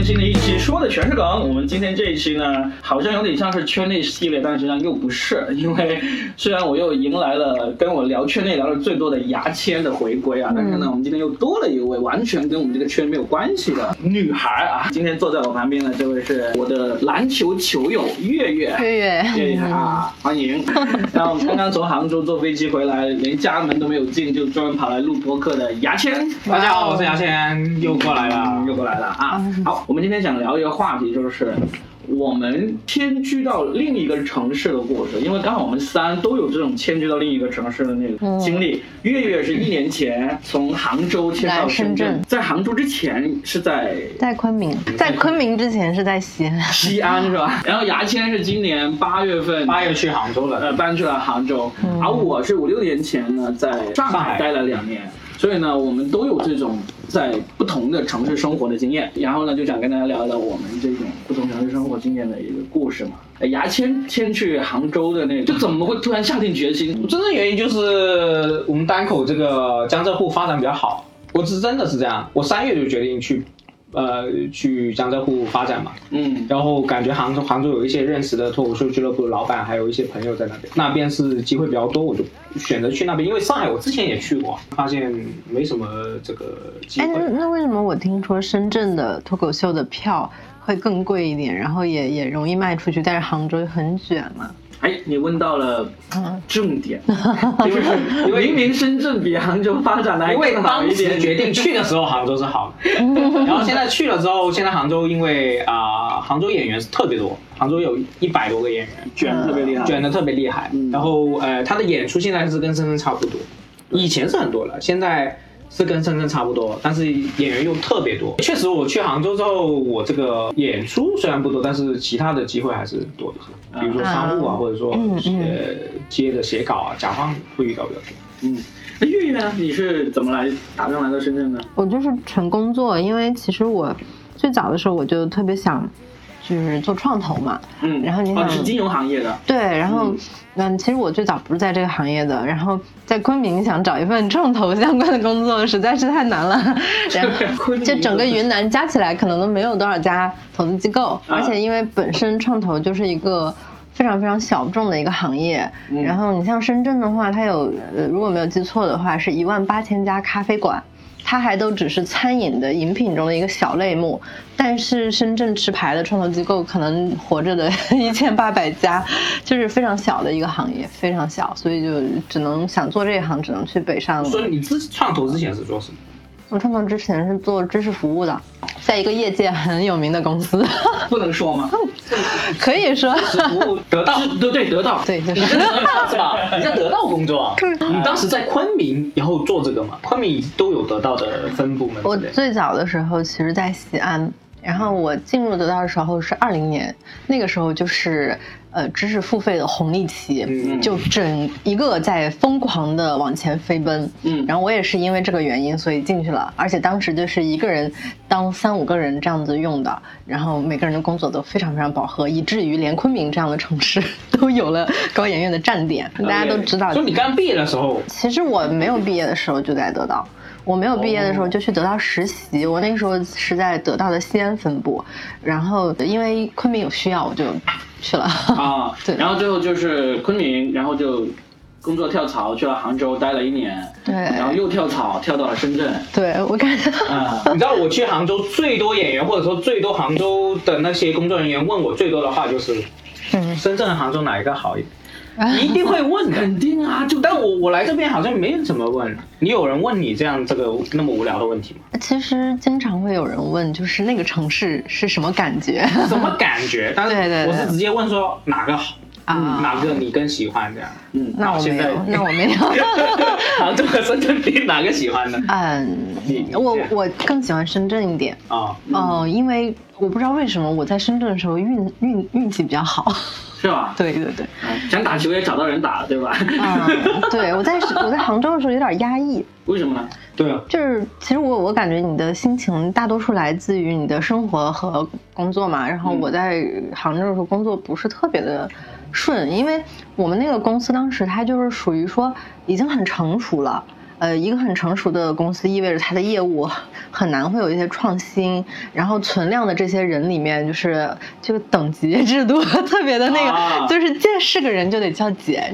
更新的一期，说的全是梗。我们今天这一期呢，好像有点像是圈内系列，但实际上又不是，因为虽然我又迎来了跟我聊圈内聊的最多的牙签的回归啊，但是呢，我们今天又多了一位完全跟我们这个圈没有关系的女孩啊。今天坐在我旁边的这位是我的篮球球友月月，月月，月月啊，欢迎。然后我们刚刚从杭州坐飞机回来，连家门都没有进，就专门跑来录播客的牙签。大家好，我是牙签，又过来了，又过来了啊！好，我们今天想聊一个话题，就是我们迁居到另一个城市的故事，因为刚好我们三都有这种迁居到另一个城市的那个经历。月月是一年前从杭州迁到深圳，在杭州之前是在在昆明，在昆明之前是在西安，西安是吧？然后牙签是今年八月份八月去杭州了，呃，搬去了杭州，而我是五六年前呢在上海待了两年。所以呢，我们都有这种在不同的城市生活的经验，然后呢，就想跟大家聊聊我们这种不同城市生活经验的一个故事嘛。牙签迁去杭州的那个，就怎么会突然下定决心？真正原因就是我们单口这个江浙沪发展比较好，我是真的是这样，我三月就决定去。呃，去江浙沪发展嘛，嗯，然后感觉杭州杭州有一些认识的脱口秀俱乐部的老板，还有一些朋友在那边，那边是机会比较多，我就选择去那边。因为上海我之前也去过，发现没什么这个机会。哎，那为什么我听说深圳的脱口秀的票会更贵一点，然后也也容易卖出去，但是杭州很卷嘛？哎，你问到了重点，因为 明明深圳比杭州发展的还更好一点。决定去的时候杭州是好的，然后现在去了之后，现在杭州因为啊，杭州演员是特别多，杭州有一百多个演员，卷的特别厉害，卷的特别厉害。然后呃，他的演出现在是跟深圳差不多，以前是很多了，现在。是跟深圳差不多，但是演员又特别多。确实，我去杭州之后，我这个演出虽然不多，但是其他的机会还是多的。比如说商务啊，或者说呃接着写稿啊，甲方会遇到比较多。嗯，那月月呢？你是怎么来打算来到深圳呢？我就是纯工作，因为其实我最早的时候我就特别想。就是做创投嘛，嗯，然后你想是金融行业的，对，然后嗯，其实我最早不是在这个行业的，然后在昆明想找一份创投相关的工作实在是太难了，然后就整个云南加起来可能都没有多少家投资机构，而且因为本身创投就是一个非常非常小众的一个行业，然后你像深圳的话，它有呃如果没有记错的话，是一万八千家咖啡馆。它还都只是餐饮的饮品中的一个小类目，但是深圳持牌的创投机构可能活着的 一千八百家，就是非常小的一个行业，非常小，所以就只能想做这一行，只能去北上。所以你之创投之前是做什么？我创投之前是做知识服务的，在一个业界很有名的公司，不能说吗？可以说。服务得到，对对得到，对就是。是吧？你在得到工作，你当时在昆明，然后做这个嘛？昆明都有得到的分部门。我最早的时候其实，在西安。然后我进入得到的时候是二零年，那个时候就是呃知识付费的红利期，就整一个在疯狂的往前飞奔。嗯，然后我也是因为这个原因，所以进去了。而且当时就是一个人当三五个人这样子用的，然后每个人的工作都非常非常饱和，以至于连昆明这样的城市 都有了高研院的站点。大家都知道。就你刚毕业的时候，其实我没有毕业的时候就在得到。我没有毕业的时候就去得到实习，我那个时候是在得到的西安分部，然后因为昆明有需要，我就去了啊。对，然后最后就是昆明，然后就工作跳槽去了杭州待了一年，对，然后又跳槽跳到了深圳。对我感觉，你知道我去杭州最多演员或者说最多杭州的那些工作人员问我最多的话就是，嗯深圳和杭州哪一个好一点？一定会问，肯定啊！就但我我来这边好像没怎么问。你有人问你这样这个那么无聊的问题吗？其实经常会有人问，就是那个城市是什么感觉？什么感觉？但是我是直接问说哪个好啊？哪个你更喜欢这样？嗯，那我没有，那我没有。杭州和深圳比哪个喜欢呢？嗯，我我更喜欢深圳一点啊。哦，因为我不知道为什么我在深圳的时候运运运气比较好。是吧？对对对，想打球也找到人打了，对吧？啊，对我在我在杭州的时候有点压抑，为什么呢？对啊，就是其实我我感觉你的心情大多数来自于你的生活和工作嘛。然后我在杭州的时候工作不是特别的顺，因为我们那个公司当时它就是属于说已经很成熟了。呃，一个很成熟的公司意味着它的业务很难会有一些创新，然后存量的这些人里面，就是这个等级 制度特别的那个，啊就是见是个人就得叫姐。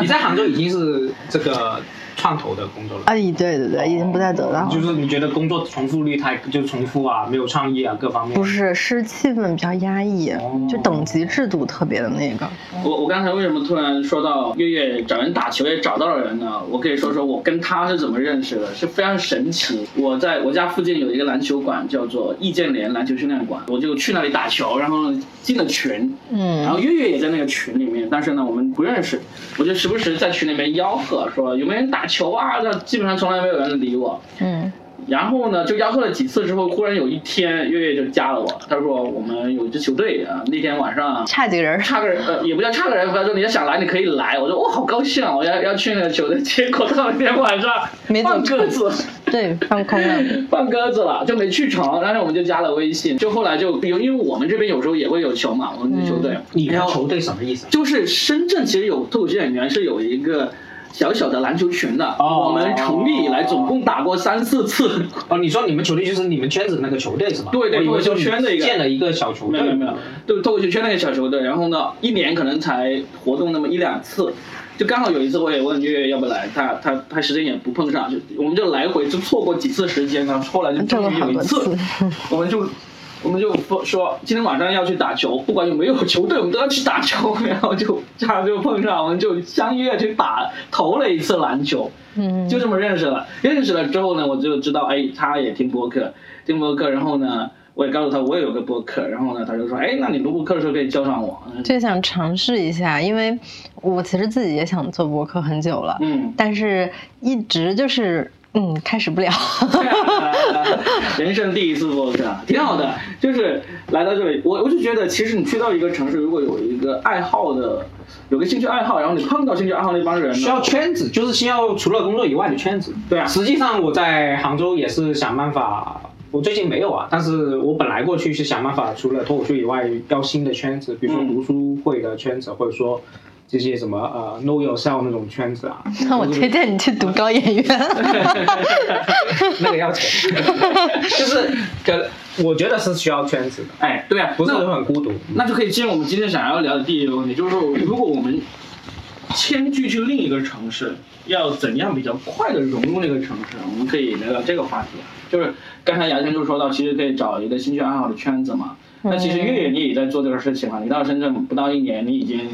你在杭州已经是这个创投的工作了。啊，对对对，已经不再得到了。就是你觉得工作重复率太就重复啊，没有创意啊，各方面不。是，是气氛比较压抑，就等级制度特别的那个。我我刚才为什么突然说到月月找人打球也找到了人呢？我可以说说我跟他是怎么认识的，是非常神奇。我在我家附近有一个篮球馆，叫做易建联篮球训练馆，我就去那里打球，然后呢进了群，嗯然后月月也在那个群里面，但是呢我们不认识，我就时不时在群里面吆喝说有没有人打球啊？那基本上从来没有人理我。嗯然后呢，就吆喝了几次之后，忽然有一天月月就加了我，他说我们有一支球队啊，那天晚上差几个人？差个人，呃，也不叫差个人，他说你要想来，你可以来。我说我好高兴啊，我要要去那个球队。结果到那天晚上没放鸽子，对，放空了。放鸽子了，就没去成。然后我们就加了微信，就后来就有，因为我们这边有时候也会有球嘛，我们这球队。你们球队什么意思？就是深圳其实有脱口秀演员是有一个小小的篮球群的，哦我们成立以来总共打过三四次。哦，你说你们球队就是你们圈子的那个球队是吧？对对我以为我就圈的一个建了一个小球队。没有没有，对脱口秀圈那个小球队，然后呢，一年可能才活动那么一两次，就刚好有一次我也问月月要不来，他他他时间也不碰上，就我们就来回就错过几次时间呢，后来就这个终于有一次次，我们就。我们就说说今天晚上要去打球，不管有没有球队，我们都要去打球。然后就这样就碰上，我们就相约去打投了一次篮球。嗯，就这么认识了。认识了之后呢，我就知道，哎，他也听播客，听播客，然后呢，我也告诉他我也有个播客，然后呢，他就说，哎，那你录播客的时候可以叫上我。嗯就想尝试一下，因为我其实自己也想做播客很久了，嗯，但是一直就是嗯开始不了。人生第一次播客，挺好的。就是来到这里，我我就觉得，其实你去到一个城市，如果有一个爱好的，有个兴趣爱好，然后你碰到兴趣爱好那帮人，需要圈子，就是需要除了工作以外的圈子。对啊实际上我在杭州也是想办法，我最近没有啊，但是我本来过去是想办法，除了脱口秀以外，要新的圈子，比如说嗯读书会的圈子，或者说这些什么呃 know yourself 那种圈子啊。那我推荐你去读高演院。那个要钱，就是跟我觉得是需要圈子的，哎，对啊，不是那很孤独。那就可以进入我们今天想要聊的第一个问题，就是说，如果我们迁居去另一个城市，要怎样比较快的融入那个城市？我们可以聊聊这个话题。就是刚才牙签就说到，其实可以找一个兴趣爱好的圈子嘛。那其实月月你也在做这个事情嘛，你到深圳不到一年，你已经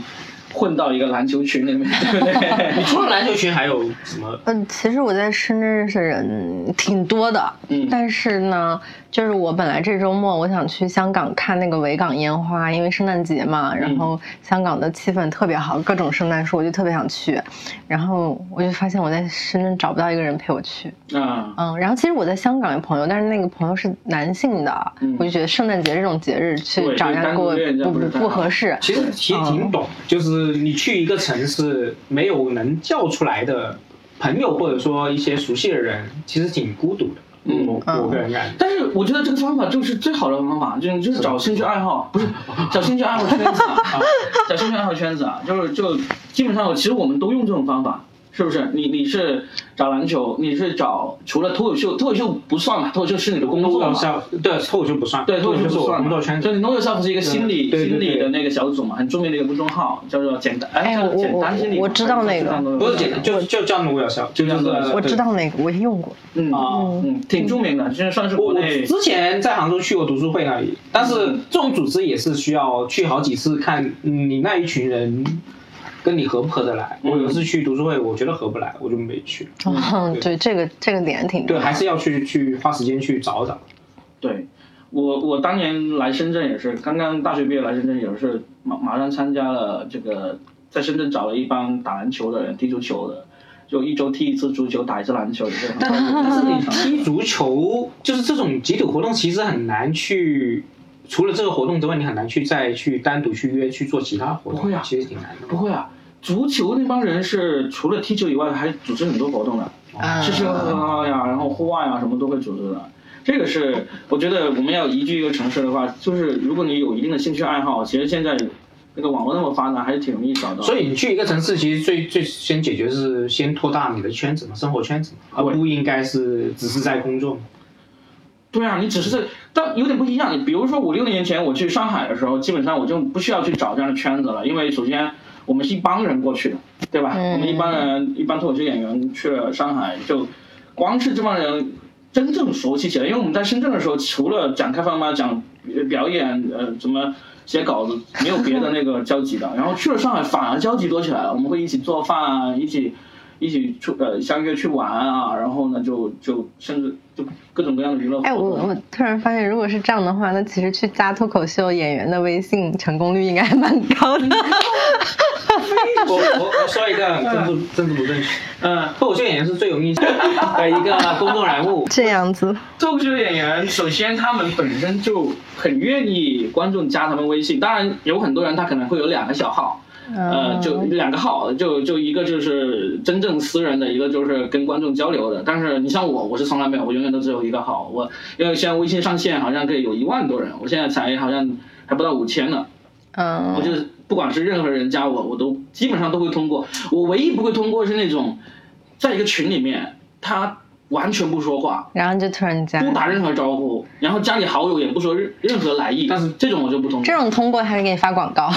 混到一个篮球群里面，对不对？你除了篮球群还有什么？嗯，其实我在深圳认识的人挺多的，嗯但是呢，就是我本来这周末我想去香港看那个维港烟花，因为圣诞节嘛，然后香港的气氛特别好，各种圣诞树，我就特别想去，然后我就发现我在深圳找不到一个人陪我去，啊，嗯，然后其实我在香港有朋友，但是那个朋友是男性的，嗯我就觉得圣诞节这种节日去找人家给我单独约人家不不不合。适，其实其实挺懂，就是你去一个城市，没有能叫出来的朋友，或者说一些熟悉的人，其实挺孤独的。嗯我我个人感觉。但是我觉得这个方法就是最好的方法，就是就是找兴趣爱好，不是找兴趣爱好圈子啊，啊 找兴趣爱好圈子啊，就是就基本上其实我们都用这种方法，是不是？你你是找篮球，你是找除了脱口秀，脱口秀不算嘛，脱口秀是你的工作嘛。对脱口秀不算，对，脱口秀是我不算嘛工作圈子。就你 Know Yourself 是一个心理心理的那个小组嘛，很著名的一个公众号，叫做简单哎，叫简单心理。我我知道那个不是简单，就就叫 know yourself，就叫做我知。道那个，我也用过。嗯啊嗯，挺著名的，现在算是我我国内之前在杭州去过读书会那里，但是这种组织也是需要去好几次看，嗯你那一群人跟你合不合得来。嗯我有一次去读书会，我觉得合不来，我就没去。嗯，对对，这个这个点挺对，还是要去去花时间去找找。对，我我当年来深圳也是，刚刚大学毕业来深圳也是马马上参加了这个，在深圳找了一帮打篮球的人，踢足球的，就一周踢一次足球，打一次篮球，也是很但但是你踢足球，就是这种集体活动，其实很难去。除了这个活动之外，你很难去再去单独去约去做其他活动，不会啊其实挺难的。不会啊。足球那帮人是除了踢球以外，还组织很多活动的，啊吃吃喝喝呀，然后户外啊什么都会组织的。这个是我觉得我们要移居一个城市的话，就是如果你有一定的兴趣爱好，其实现在那个网络那么发达，还是挺容易找到。所以你去一个城市，其实最最先解决是先扩大你的圈子嘛，生活圈子嘛，而不应该是只是在工作嘛。对啊，你只是在，但有点不一样。你比如说五六年前我去上海的时候，基本上我就不需要去找这样的圈子了，因为首先我们是一帮人过去的，对吧？嗯我们一帮人，一帮脱口秀演员去了上海，就光是这帮人真正熟悉起来，因为我们在深圳的时候，除了讲开放麦、讲呃表演，呃，怎么写稿子，没有别的那个交集的。然后去了上海，反而交集多起来了，我们会一起做饭啊，一起。一起出呃相约去玩啊，然后呢就就甚至就各种各样的娱乐活动。哎，我我突然发现，如果是这样的话，那其实去加脱口秀演员的微信成功率应该还蛮高的。我我我说一个 政治政治不正确，嗯，脱口秀演员是最容易的一个公众人物。这样子，脱口秀演员首先他们本身就很愿意观众加他们微信，当然有很多人他可能会有两个小号，呃，就两个号，就就一个就是真正私人的，一个就是跟观众交流的。但是你像我，我是从来没有，我永远都只有一个号。我因为现在微信上线好像可以有一万多人，我现在才好像还不到五千呢。嗯，我就是不管是任何人加我，我都基本上都会通过。我唯一不会通过是那种，在一个群里面他完全不说话，然后就突然加，不打任何招呼，然后加你好友也不说任任何来意，但是这种我就不通过。这种通过还是给你发广告。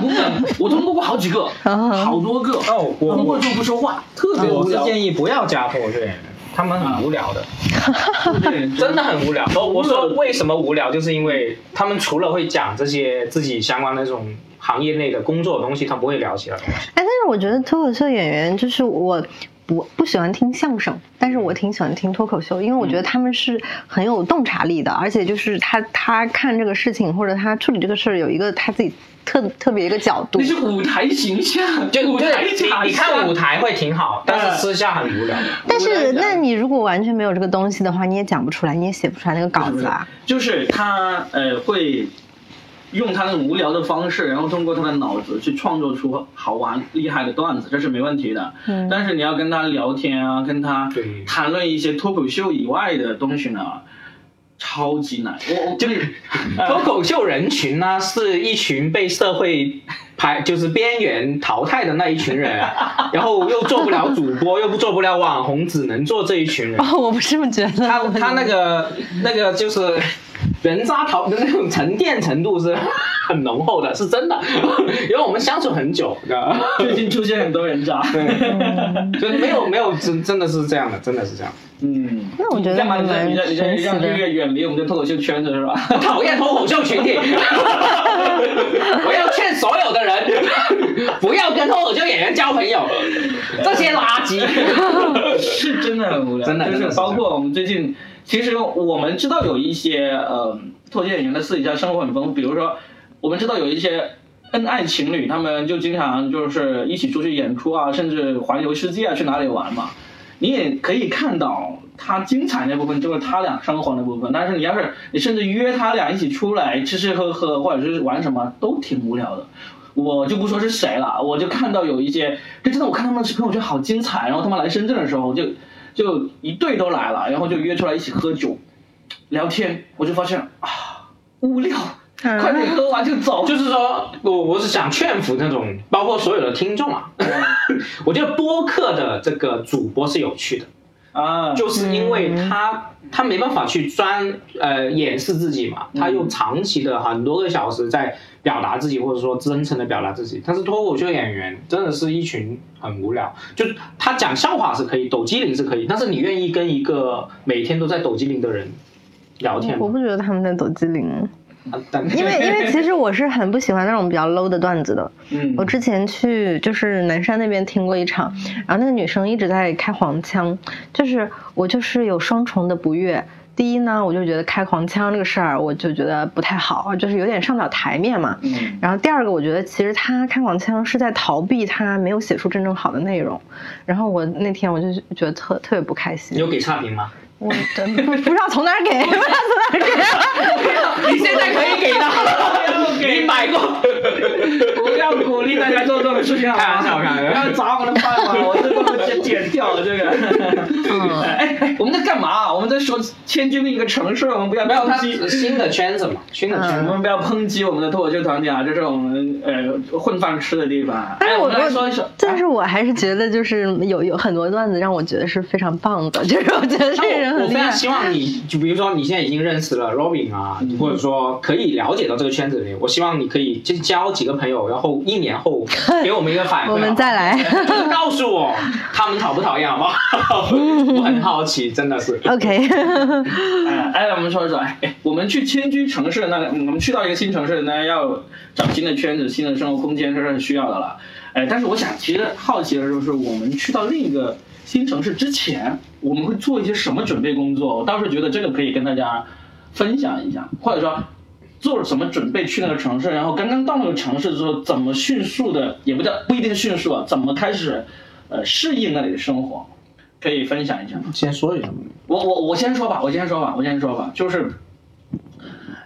不会，我通过过好几个，好多个。哦我通过就不说话，特别我是无聊。建议不要加脱口秀演员，他们很无聊的，真 真的很无聊。我我说为什么无聊，就是因为他们除了会讲这些自己相关的这种行业内的工作的东西，他不会聊其他东西。哎，但是我觉得脱口秀演员就是我。不不喜欢听相声，但是我挺喜欢听脱口秀，因为我觉得他们是很有洞察力的，而且就是他他看这个事情或者他处理这个事儿有一个他自己特特别一个角度那。是舞台形象，就舞台形象你你看舞台会挺好，但是私下很无聊。但是，那你如果完全没有这个东西的话，你也讲不出来，你也写不出来那个稿子啊。就是他呃会用他那种无聊的方式，然后通过他的脑子去创作出好玩厉害的段子，这是没问题的。嗯但是你要跟他聊天啊，跟他谈论一些脱口秀以外的东西呢，超级难。我我就是 脱口秀人群呢，是一群被社会排就是边缘淘汰的那一群人，然后又做不了主播，又不做不了网红，只能做这一群人。哦，我不是这么觉得。他他那个那个就是人渣淘的那种沉淀程度是很浓厚的，是真的，因为我们相处很久，你知道吗？最近出现很多人渣。就没有没有真真的是这样的，真的是这样。嗯，那我觉得干嘛你在还蛮你在你在神奇的让月月远离我们的脱口秀圈子是吧？讨厌脱口秀群体，我要劝所有的人 不要跟脱口秀演员交朋友，这些垃圾。是真的很无聊，真的就是包括我们最近，其实我们知道有一些呃脱节演员的私底下生活很丰富，比如说我们知道有一些恩爱情侣，他们就经常就是一起出去演出啊，甚至环游世界啊，去哪里玩嘛。你也可以看到他精彩那部分，就是他俩生活那部分。但是你要是你甚至约他俩一起出来吃吃喝喝，或者是玩什么，都挺无聊的。我就不说是谁了，我就看到有一些，就真的我看他们的视频，我觉得好精彩。然后他们来深圳的时候，就就一队都来了，然后就约出来一起喝酒、聊天。我就发现啊，无聊，快点喝完就走。就是说我我是想劝服那种，包括所有的听众啊，我觉得播客的这个主播是有趣的，啊，就是因为他他没办法去专呃掩饰自己嘛，他用长期的很多个小时在表达自己，或者说真诚的表达自己。但是脱口秀演员真的是一群很无聊，就他讲笑话是可以，抖机灵是可以，但是你愿意跟一个每天都在抖机灵的人聊天吗？我不觉得他们在抖机灵，因为因为其实我是很不喜欢那种比较 low 的段子的。嗯，我之前去就是南山那边听过一场，然后那个女生一直在开黄腔，就是我就是有双重的不悦。第一呢，我就觉得开黄腔这个事儿，我就觉得不太好，就是有点上不了台面嘛。嗯然后第二个，我觉得其实他开黄腔是在逃避他没有写出真正好的内容。然后我那天我就觉得特特别不开心你。有给差评吗？我真不不知道从哪儿给，不知道从哪儿给。你现在可以给的，你买过。不要鼓励大家做这种事情好吗，开玩笑开玩笑不要砸我的饭碗，我这个剪剪掉这个。嗯哎哎，我们在干嘛？我们在说迁居另一个城市，我们不要没有，它抨击是新的圈子嘛，新的圈子。我们不要抨击我们的脱口秀团体啊，这是我们呃混饭吃的地方。但是我说一说，但是我还是觉得就是有有很多段子让我觉得是非常棒的，就是我觉得这个人我很厉害。非常希望你，就比如说你现在已经认识了 Robin 啊，嗯或者说可以了解到这个圈子里，我希望你可以就交几个朋友，然后一年后给我们一个反馈，我们再来告诉我他们讨不讨厌，好不好？我很好奇，真的是。OK，哎，哎，我们说一说，哎，我们去迁居城市，那我们去到一个新城市，那要找新的圈子、新的生活空间，这是需要的了。哎，但是我想，其实好奇的就是，我们去到另一个新城市之前，我们会做一些什么准备工作？我倒是觉得这个可以跟大家分享一下，或者说做了什么准备去那个城市，然后刚刚到那个城市之后，怎么迅速的，也不叫不一定迅速啊，怎么开始呃适应那里的生活，可以分享一下吗？先说一下，我我我先说吧，我先说吧，我先说吧，就是，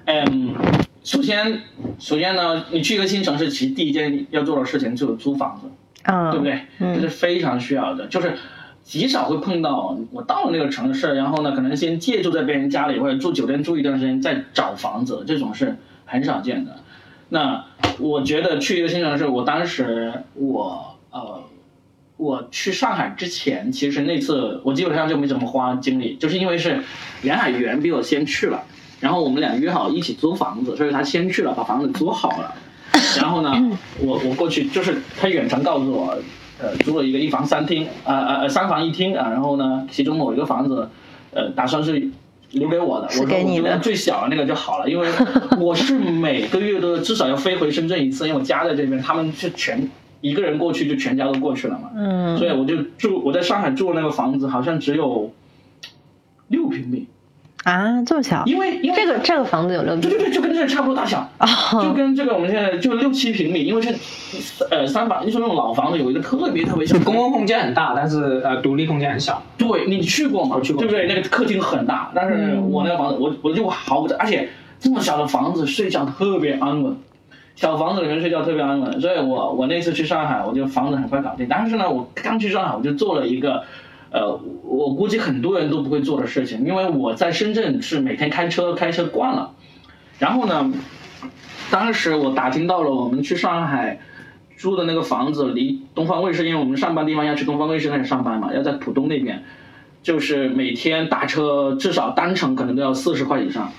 嗯，首先首先呢，你去一个新城市，其实第一件要做的事情就是租房子，嗯，对不对？这是非常需要的，就是极少会碰到我到了那个城市，然后呢，可能先借住在别人家里或者住酒店住一段时间再找房子，这种是很少见的。那我觉得去一个新城市，我当时我呃。我去上海之前，其实那次我基本上就没怎么花精力，就是因为是梁海源比我先去了，然后我们俩约好一起租房子，所以他先去了，把房子租好了。然后呢，我我过去就是他远程告诉我，呃，租了一个一房三厅，呃呃呃三房一厅啊，然后呢，其中某一个房子，呃，打算是留给我的，我说你的觉得最小的那个就好了，因为我是每个月都至少要飞回深圳一次，因为我家在这边，他们是全一个人过去就全家都过去了嘛，嗯。所以我就住我在上海住的那个房子好像只有六平米，啊，这么小，因为因为这个这个房子有六平对对对，就跟这个差不多大小，就跟这个我们现在就六七平米，因为是呃三房，就是那种老房子，有一个特别特别小公共空间很大，但是呃独立空间很小。对你去过吗？我去过。对不对？那个客厅很大，但是我那个房子，我我就毫不，而且这么小的房子睡觉特别安稳，小房子里面睡觉特别安稳，所以我我那次去上海，我就房子很快搞定。但是呢，我刚去上海，我就做了一个。呃，我估计很多人都不会做的事情，因为我在深圳是每天开车开车惯了，然后呢，当时我打听到了我们去上海租的那个房子离东方卫视，因为我们上班地方要去东方卫视那里上班嘛，要在浦东那边，就是每天打车至少单程可能都要四十块以上，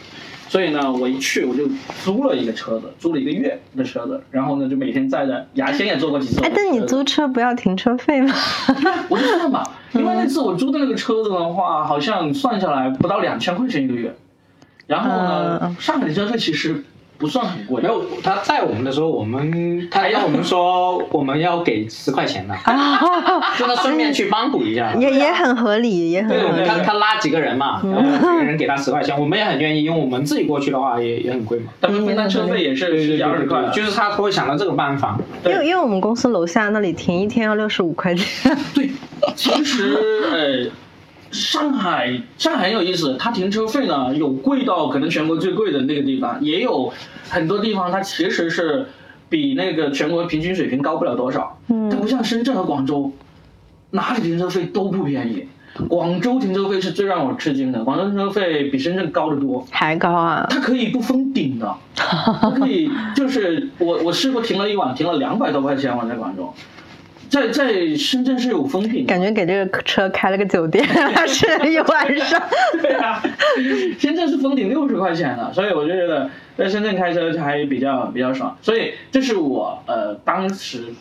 所以呢，我一去我就租了一个车子，租了一个月的车子，然后呢就每天载着牙仙也坐过几次。哎，但你租车不要停车费吗？我就算吧，因为那次我租的那个车子的话，好像算下来不到两千块钱一个月。然后呢，嗯上海的车费其实不算很贵，没有他在我们的时候，我们他要我们说 我们要给十块钱的，就他顺便去帮补一下。也也很合理，也很对，合理。他他拉几个人嘛，然后每个人给他十块钱，我们也很愿意，因为我们自己过去的话也也很贵嘛。他们分担车费也是十几二十块，就是他会想到这个办法。因为因为我们公司楼下那里停一天要六十五块钱，对，其实呃，上海上海很有意思，它停车费呢有贵到可能全国最贵的那个地方，也有很多地方它其实是比那个全国平均水平高不了多少。嗯它不像深圳和广州，哪里停车费都不便宜。广州停车费是最让我吃惊的，广州停车费比深圳高得多。还高啊！它可以不封顶的，它可以就是我我试过停了一晚，停了两百多块钱，我在广州，在在深圳是有封顶。感觉给这个车开了个酒店，睡了一晚上。对啊，深圳是封顶六十块钱的，所以我就觉得在深圳开车还比较比较爽。所以这是我呃当时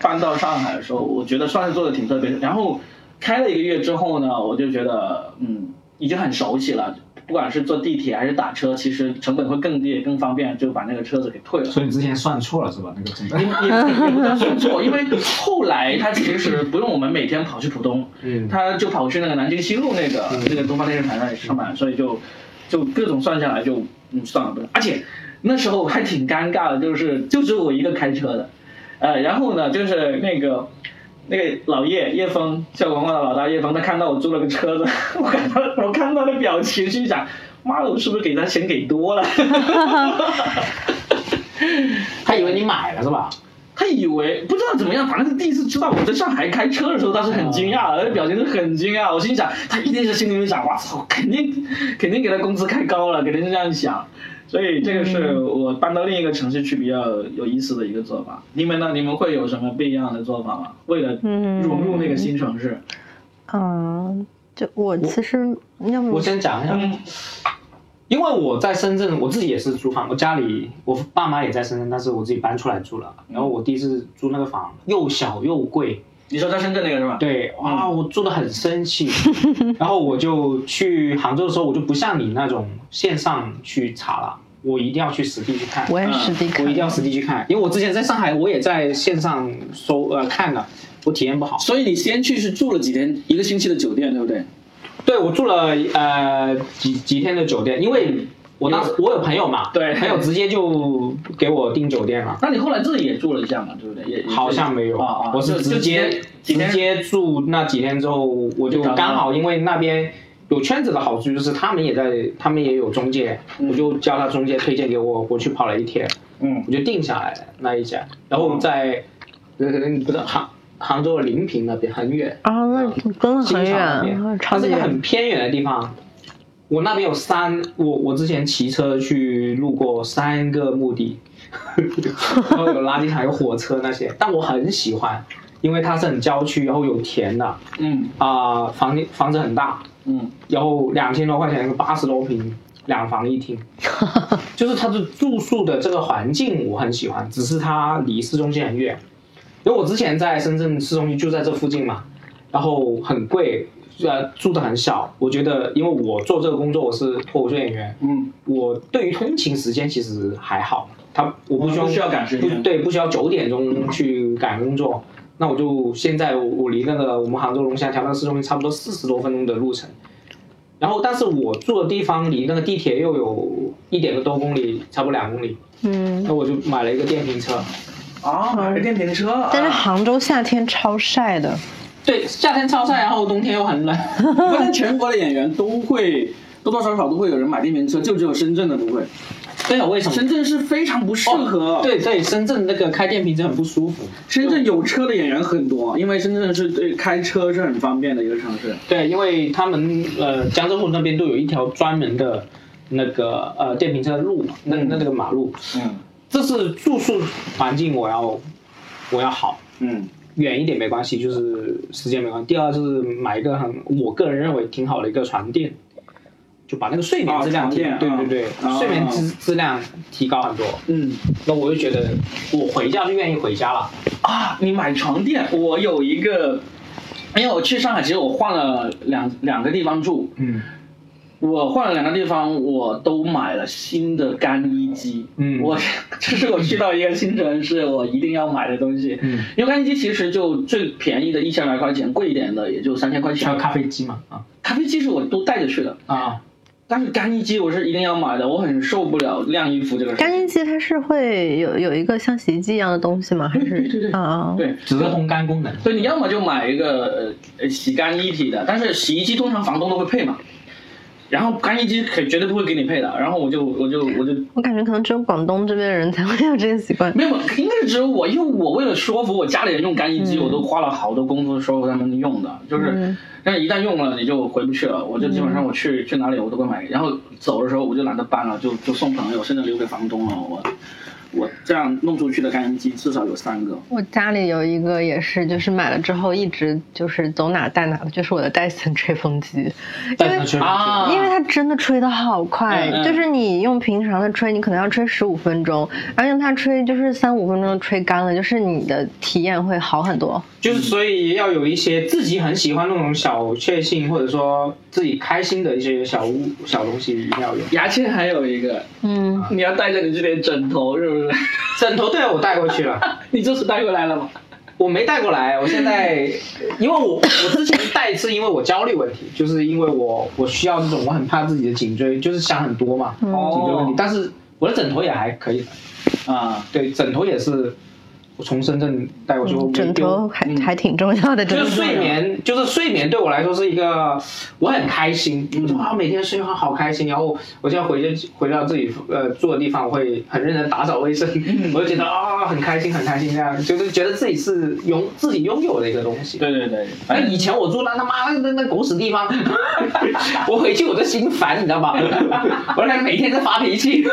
搬到上海的时候，我觉得算是做的挺特别的。然后开了一个月之后呢，我就觉得嗯已经很熟悉了。不管是坐地铁还是打车，其实成本会更低、更方便，就把那个车子给退了。所以你之前算错了是吧？那个成本也也也不叫算错，因为后来他其实不用我们每天跑去浦东，嗯他就跑去那个南京西路那个那个东方电视台那里上班，所以就就各种算下来就嗯算了不，而且那时候还挺尴尬的，就是就只有我一个开车的，呃，然后呢就是那个。那个老叶叶峰，效果文化的老大叶峰，他看到我租了个车子，我看他我看他的表情，心想，妈的，我是不是给他钱给多了？他以为你买了是吧？他以为不知道怎么样，反正是第一次知道我在上海开车的时候，他是很惊讶的，他表情是很惊讶。我心想，他一定是心里面想，哇操，肯定肯定给他工资开高了，肯定是这样想。所以这个是我搬到另一个城市去比较有意思的一个做法。你们呢？你们会有什么不一样的做法吗？为了融入那个新城市？嗯，就我其实要么我先讲一下，嗯因为我在深圳，我自己也是租房，我家里我爸妈也在深圳，但是我自己搬出来住了。然后我第一次租那个房，又小又贵，你说在深圳那个是吧？对，哇，我住的很生气。然后我就去杭州的时候，我就不像你那种线上去查了，我一定要去实地去看。我也实地看，我一定要实地去看，因为我之前在上海，我也在线上搜呃看了，我体验不好。所以你先去是住了几天，一个星期的酒店，对不对？对，我住了呃几几天的酒店，因为我当时我有朋友嘛，对朋友直接就给我订酒店了。那你后来自己也住了一下嘛，对不对？也也好像没有，啊啊，我是直接直接住那几天之后，我就刚好因为那边有圈子的好处就是他们也在，他们也有中介，嗯我就叫他中介推荐给我，我去跑了一天，嗯我就定下来了那一家，然后在呃不是杭杭州的临平那边很远，啊，那真的很机场那远，边，超级它是个很。偏远的地方。我那边有三，我我之前骑车去路过三个墓地，然后有垃圾场，有火车那些，但我很喜欢，因为它是很郊区，然后有田的，嗯啊、房房子很大，嗯然后两千多块钱，八十多平，两房一厅，就是它的住宿的这个环境我很喜欢，只是它离市中心很远。因为我之前在深圳市中心就在这附近嘛，然后很贵，呃，住的很小。我觉得，因为我做这个工作，我是脱口秀演员，嗯我对于通勤时间其实还好，他我不需要、不需要赶时间对，不需要九点钟去赶工作。那我就现在我我离那个我们杭州龙翔桥那个市中心差不多四十多分钟的路程，然后但是我住的地方离那个地铁又有一点个多公里，差不多两公里，嗯，那我就买了一个电瓶车。啊，买个电瓶车，但是啊杭州夏天超晒的，对，夏天超晒，然后冬天又很冷。发现全国的演员都会多多少少都会有人买电瓶车，就只有深圳的不会。对啊，为什么？深圳是非常不适合。，对对，深圳那个开电瓶车很不舒服。深圳有车的演员很多，因为深圳是对开车是很方便的一个城市。对，因为他们呃江浙沪那边都有一条专门的那个呃电瓶车的路嘛，那那那个马路，嗯这是住宿环境我要我要好，嗯远一点没关系，就是时间没关系。第二就是买一个很我个人认为挺好的一个床垫，就把那个睡眠质量提，啊对对对，啊睡眠质质量提高很多。嗯那我就觉得我回家就愿意回家了。啊，你买床垫，我有一个，因为我去上海，其实我换了两两个地方住，嗯我换了两个地方，我都买了新的干衣机。嗯我 这是我去到一个新城市，我一定要买的东西。嗯，因为干衣机其实就最便宜的一千来块钱，贵一点的也就三千块钱。还有咖啡机嘛啊咖啡机是我都带着去的，啊，但是干衣机我是一定要买的，我很受不了晾衣服这个事。干衣机它是会有有一个像洗衣机一样的东西吗？还是对对对啊啊？对，只是烘干功能。所以你要么就买一个呃呃洗干一体的，但是洗衣机通常房东都会配嘛，然后干衣机肯绝对不会给你配的，然后我就我就我就 我感觉可能只有广东这边的人才会有这个习惯。没有，应该是只有我，因为我为了说服我家里人用干衣机，嗯。我都花了好多功夫说服他们用的，就是，嗯。但是一旦用了你就回不去了，我就基本上我去、去哪里我都会买，然后走的时候我就懒得搬了，就就送朋友，甚至留给房东了，我我这样弄出去的干衣机至少有三个，我家里有一个也是，就是买了之后一直就是走哪带哪的，就是我的戴森吹风机，因为啊因为它真的吹的好快，嗯嗯就是你用平常的吹，你可能要吹十五分钟，而用它吹就是三五分钟就吹干了，就是你的体验会好很多。就是所以要有一些自己很喜欢那种小确幸，或者说自己开心的一些小物小东西一定要有。牙签还有一个，嗯，你要带着你这边枕头是不是？枕头对我带过去了，你这次带过来了吗？我没带过来。我现在 因为我我之前带是因为我焦虑问题，就是因为我我需要这种我很怕自己的颈椎就是想很多嘛，颈椎问题。但是我的枕头也还可以的，啊，对，枕头也是从深圳带过去，枕丢。头还还挺重要的，就是睡眠，就是睡眠对我来说是一个，我很开心，就是啊每天睡觉好开心，然后我现在回去回到自己呃住的地方，我会很认真打扫卫生，我就觉得啊很开心很开心这样，就是觉得自己是拥自己拥有的一个东西。对对对，哎，以前我住那他妈那那狗屎地方，我回去我就心烦，你知道吗？我那每天在发脾气，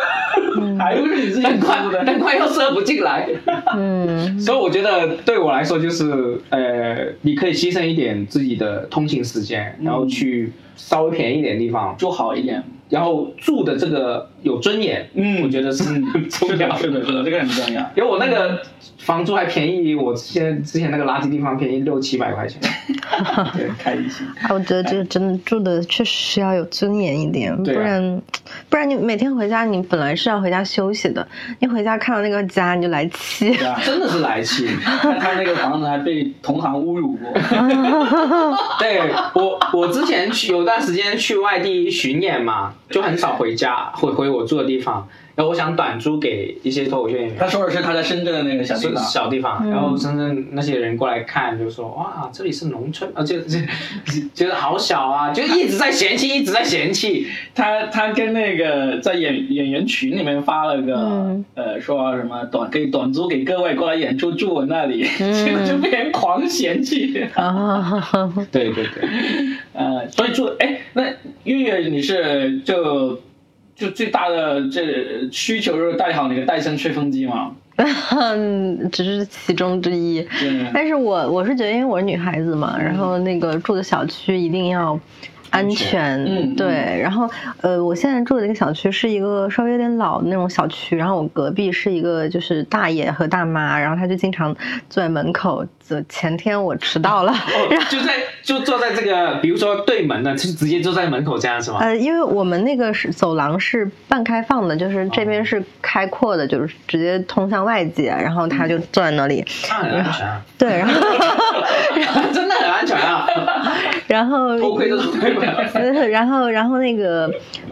还不是你自己灯快住的。灯快又射不进来。嗯，所以我觉得对我来说就是，呃，你可以牺牲一点自己的通勤时间，然后去稍微便宜一点的地方，住好一点，然后住的这个有尊严，嗯我觉得是很重是的，要是的，是的，这个很重要。因为我那个房租还便宜，我现在之前那个垃圾地方便宜六七百块钱。对，开心。啊我觉得这个真的住的确实是要有尊严一点，不然不然你每天回家，你本来是要回家休息的，你回家看到那个家你就来气。真的是来气，他他那个房子还被同行侮辱过。对我，我之前去有段时间去外地巡演嘛，就很少回家，回回我住的地方。然后我想短租给一些脱口秀演员，他说的是他在深圳的那个小地方。小地方，嗯然后深圳那些人过来看，就说哇，这里是农村，啊，就 就觉得好小啊，就一直在嫌弃，一直在嫌弃。他他跟那个在演演员群里面发了个、嗯呃说什么短可以短租给各位过来演出住我那里，嗯结果就被人狂嫌弃。啊，对对对，呃，所以住哎，那月月你是就就最大的这需求就是带好那个戴森吹风机嘛？嗯 只是其中之一。但是我我是觉得，因为我是女孩子嘛，然后那个住的小区一定要安全，嗯对。然后呃，我现在住的这个小区是一个稍微有点老的那种小区，然后我隔壁是一个就是大爷和大妈，然后他就经常坐在门口。就前天我迟到了，哦，就在就坐在这个，比如说对门的，就直接坐在门口这样是吗？呃，因为我们那个是走廊是半开放的，就是这边是开阔的，就是直接通向外界，然后他就坐在那里，啊，对，然后 真的很安全啊，然后然后，然后那个，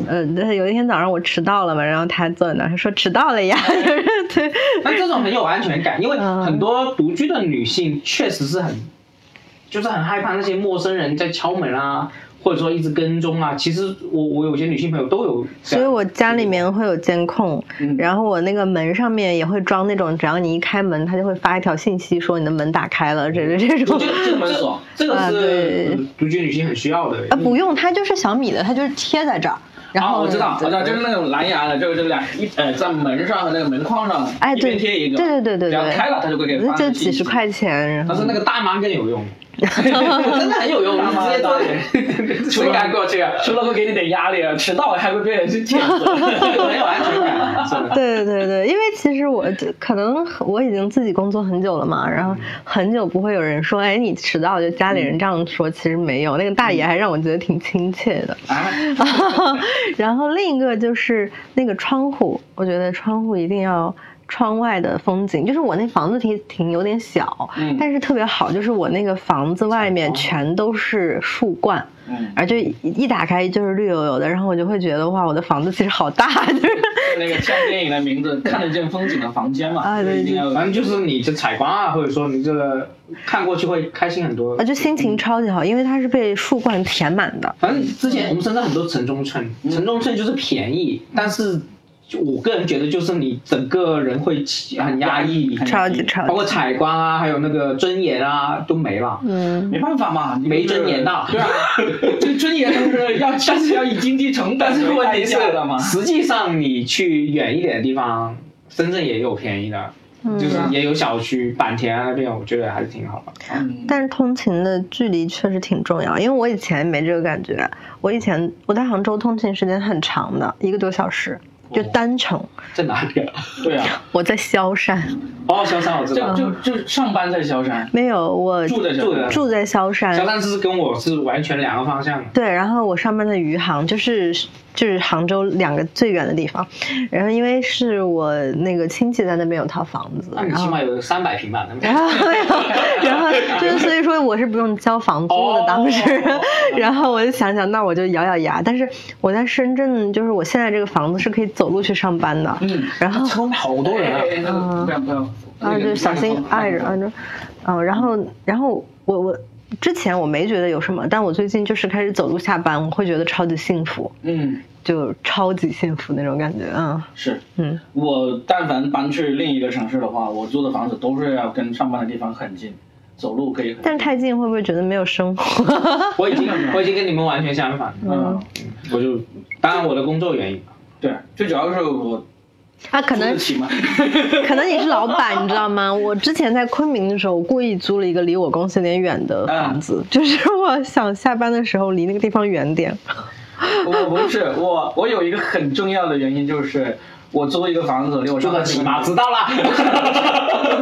呃，有一天早上我迟到了嘛，然后他坐在那，他说迟到了呀，就是对，那这种很有安全感，因为嗯。很多独居的女性确实是很，就是很害怕那些陌生人在敲门啊，或者说一直跟踪啊。其实我我有些女性朋友都有，所以我家里面会有监控，嗯然后我那个门上面也会装那种，只要你一开门，它就会发一条信息说你的门打开了，这这这种我觉。得这这么爽啊这个是独居女性很需要的。啊，不用，它就是小米的，它就是贴在这儿。然啊，后我知道，我知道，就是那种蓝牙的，就是这两一呃，在门上和那个门框上，哎，一对，边贴一个，对对对对只要，开了它就会给发那就几十块钱，然后但是那个大妈更有用，真的很有用，直接坐除了谁敢过去啊？除了会给你点压力，迟到还会被人去谴责。很有安全感。对对对，因为其实我就可能我已经自己工作很久了嘛，然后很久不会有人说，哎，你迟到，就家里人这样说，其实没有，那个大爷还让我觉得挺亲切的。啊，然后另一个就是那个窗户，我觉得窗户一定要。窗外的风景，就是我那房子挺挺有点小，嗯但是特别好，就是我那个房子外面全都是树冠，嗯，然后就一一打开就是绿油油的，然后我就会觉得哇，我的房子其实好大，就是那个像电影的名字《看得见风景的房间》嘛，啊对一定要反正就是你这采光啊，或者说你这个看过去会开心很多啊，。就心情超级好，因为它是被树冠填满的。反正之前我们深圳很多城中村，城中村就是便宜，但是就我个人觉得就是你整个人会起很压抑，超级超级。包括采光啊，还有那个尊严啊都没了。嗯，没办法嘛，你没尊严的对啊，这尊严就是要，但是要以经济成本但是问题是实际上你去远一点的地方，深圳也有便宜的，就是也有小区，坂田啊那边，我觉得还是挺好的。嗯。但是通勤的距离确实挺重要，因为我以前没这个感觉。我以前我在杭州通勤时间很长的，一个多小时，就单程。在哪里啊？对啊，我在萧山，哦，萧山我知道，就就就上班在萧山，没有我住在住的住在萧山。萧山是跟我是完全两个方向。对，然后我上班在余杭，就是就是杭州两个最远的地方。然后因为是我那个亲戚在那边有套房子，然后起码有三百平吧？然后没有，然后就 是所以说我是不用交房租的哦当时，然后我就想想，那我就咬咬牙。但是我在深圳，就是我现在这个房子是可以走路去上班的，嗯，然后车好多人啊！不要不要啊，就小心爱着，啊，就，嗯，然后，然后我我之前我没觉得有什么，但我最近就是开始走路下班，我会觉得超级幸福，嗯，就超级幸福那种感觉，嗯。是。嗯，我但凡搬去另一个城市的话，我租的房子都是要跟上班的地方很近，走路可以很近。但是太近会不会觉得没有生活？我已经我已经跟你们完全相反，嗯，我就当然我的工作原因。吧，对，最主要是我啊，可能。可能你是老板，你知道吗？我之前在昆明的时候，我故意租了一个离我公司有点远的房子，就是 我想下班的时候离那个地方远点。我不是我，我有一个很重要的原因就是。我租一个房子离我上班住得起吗？知道了。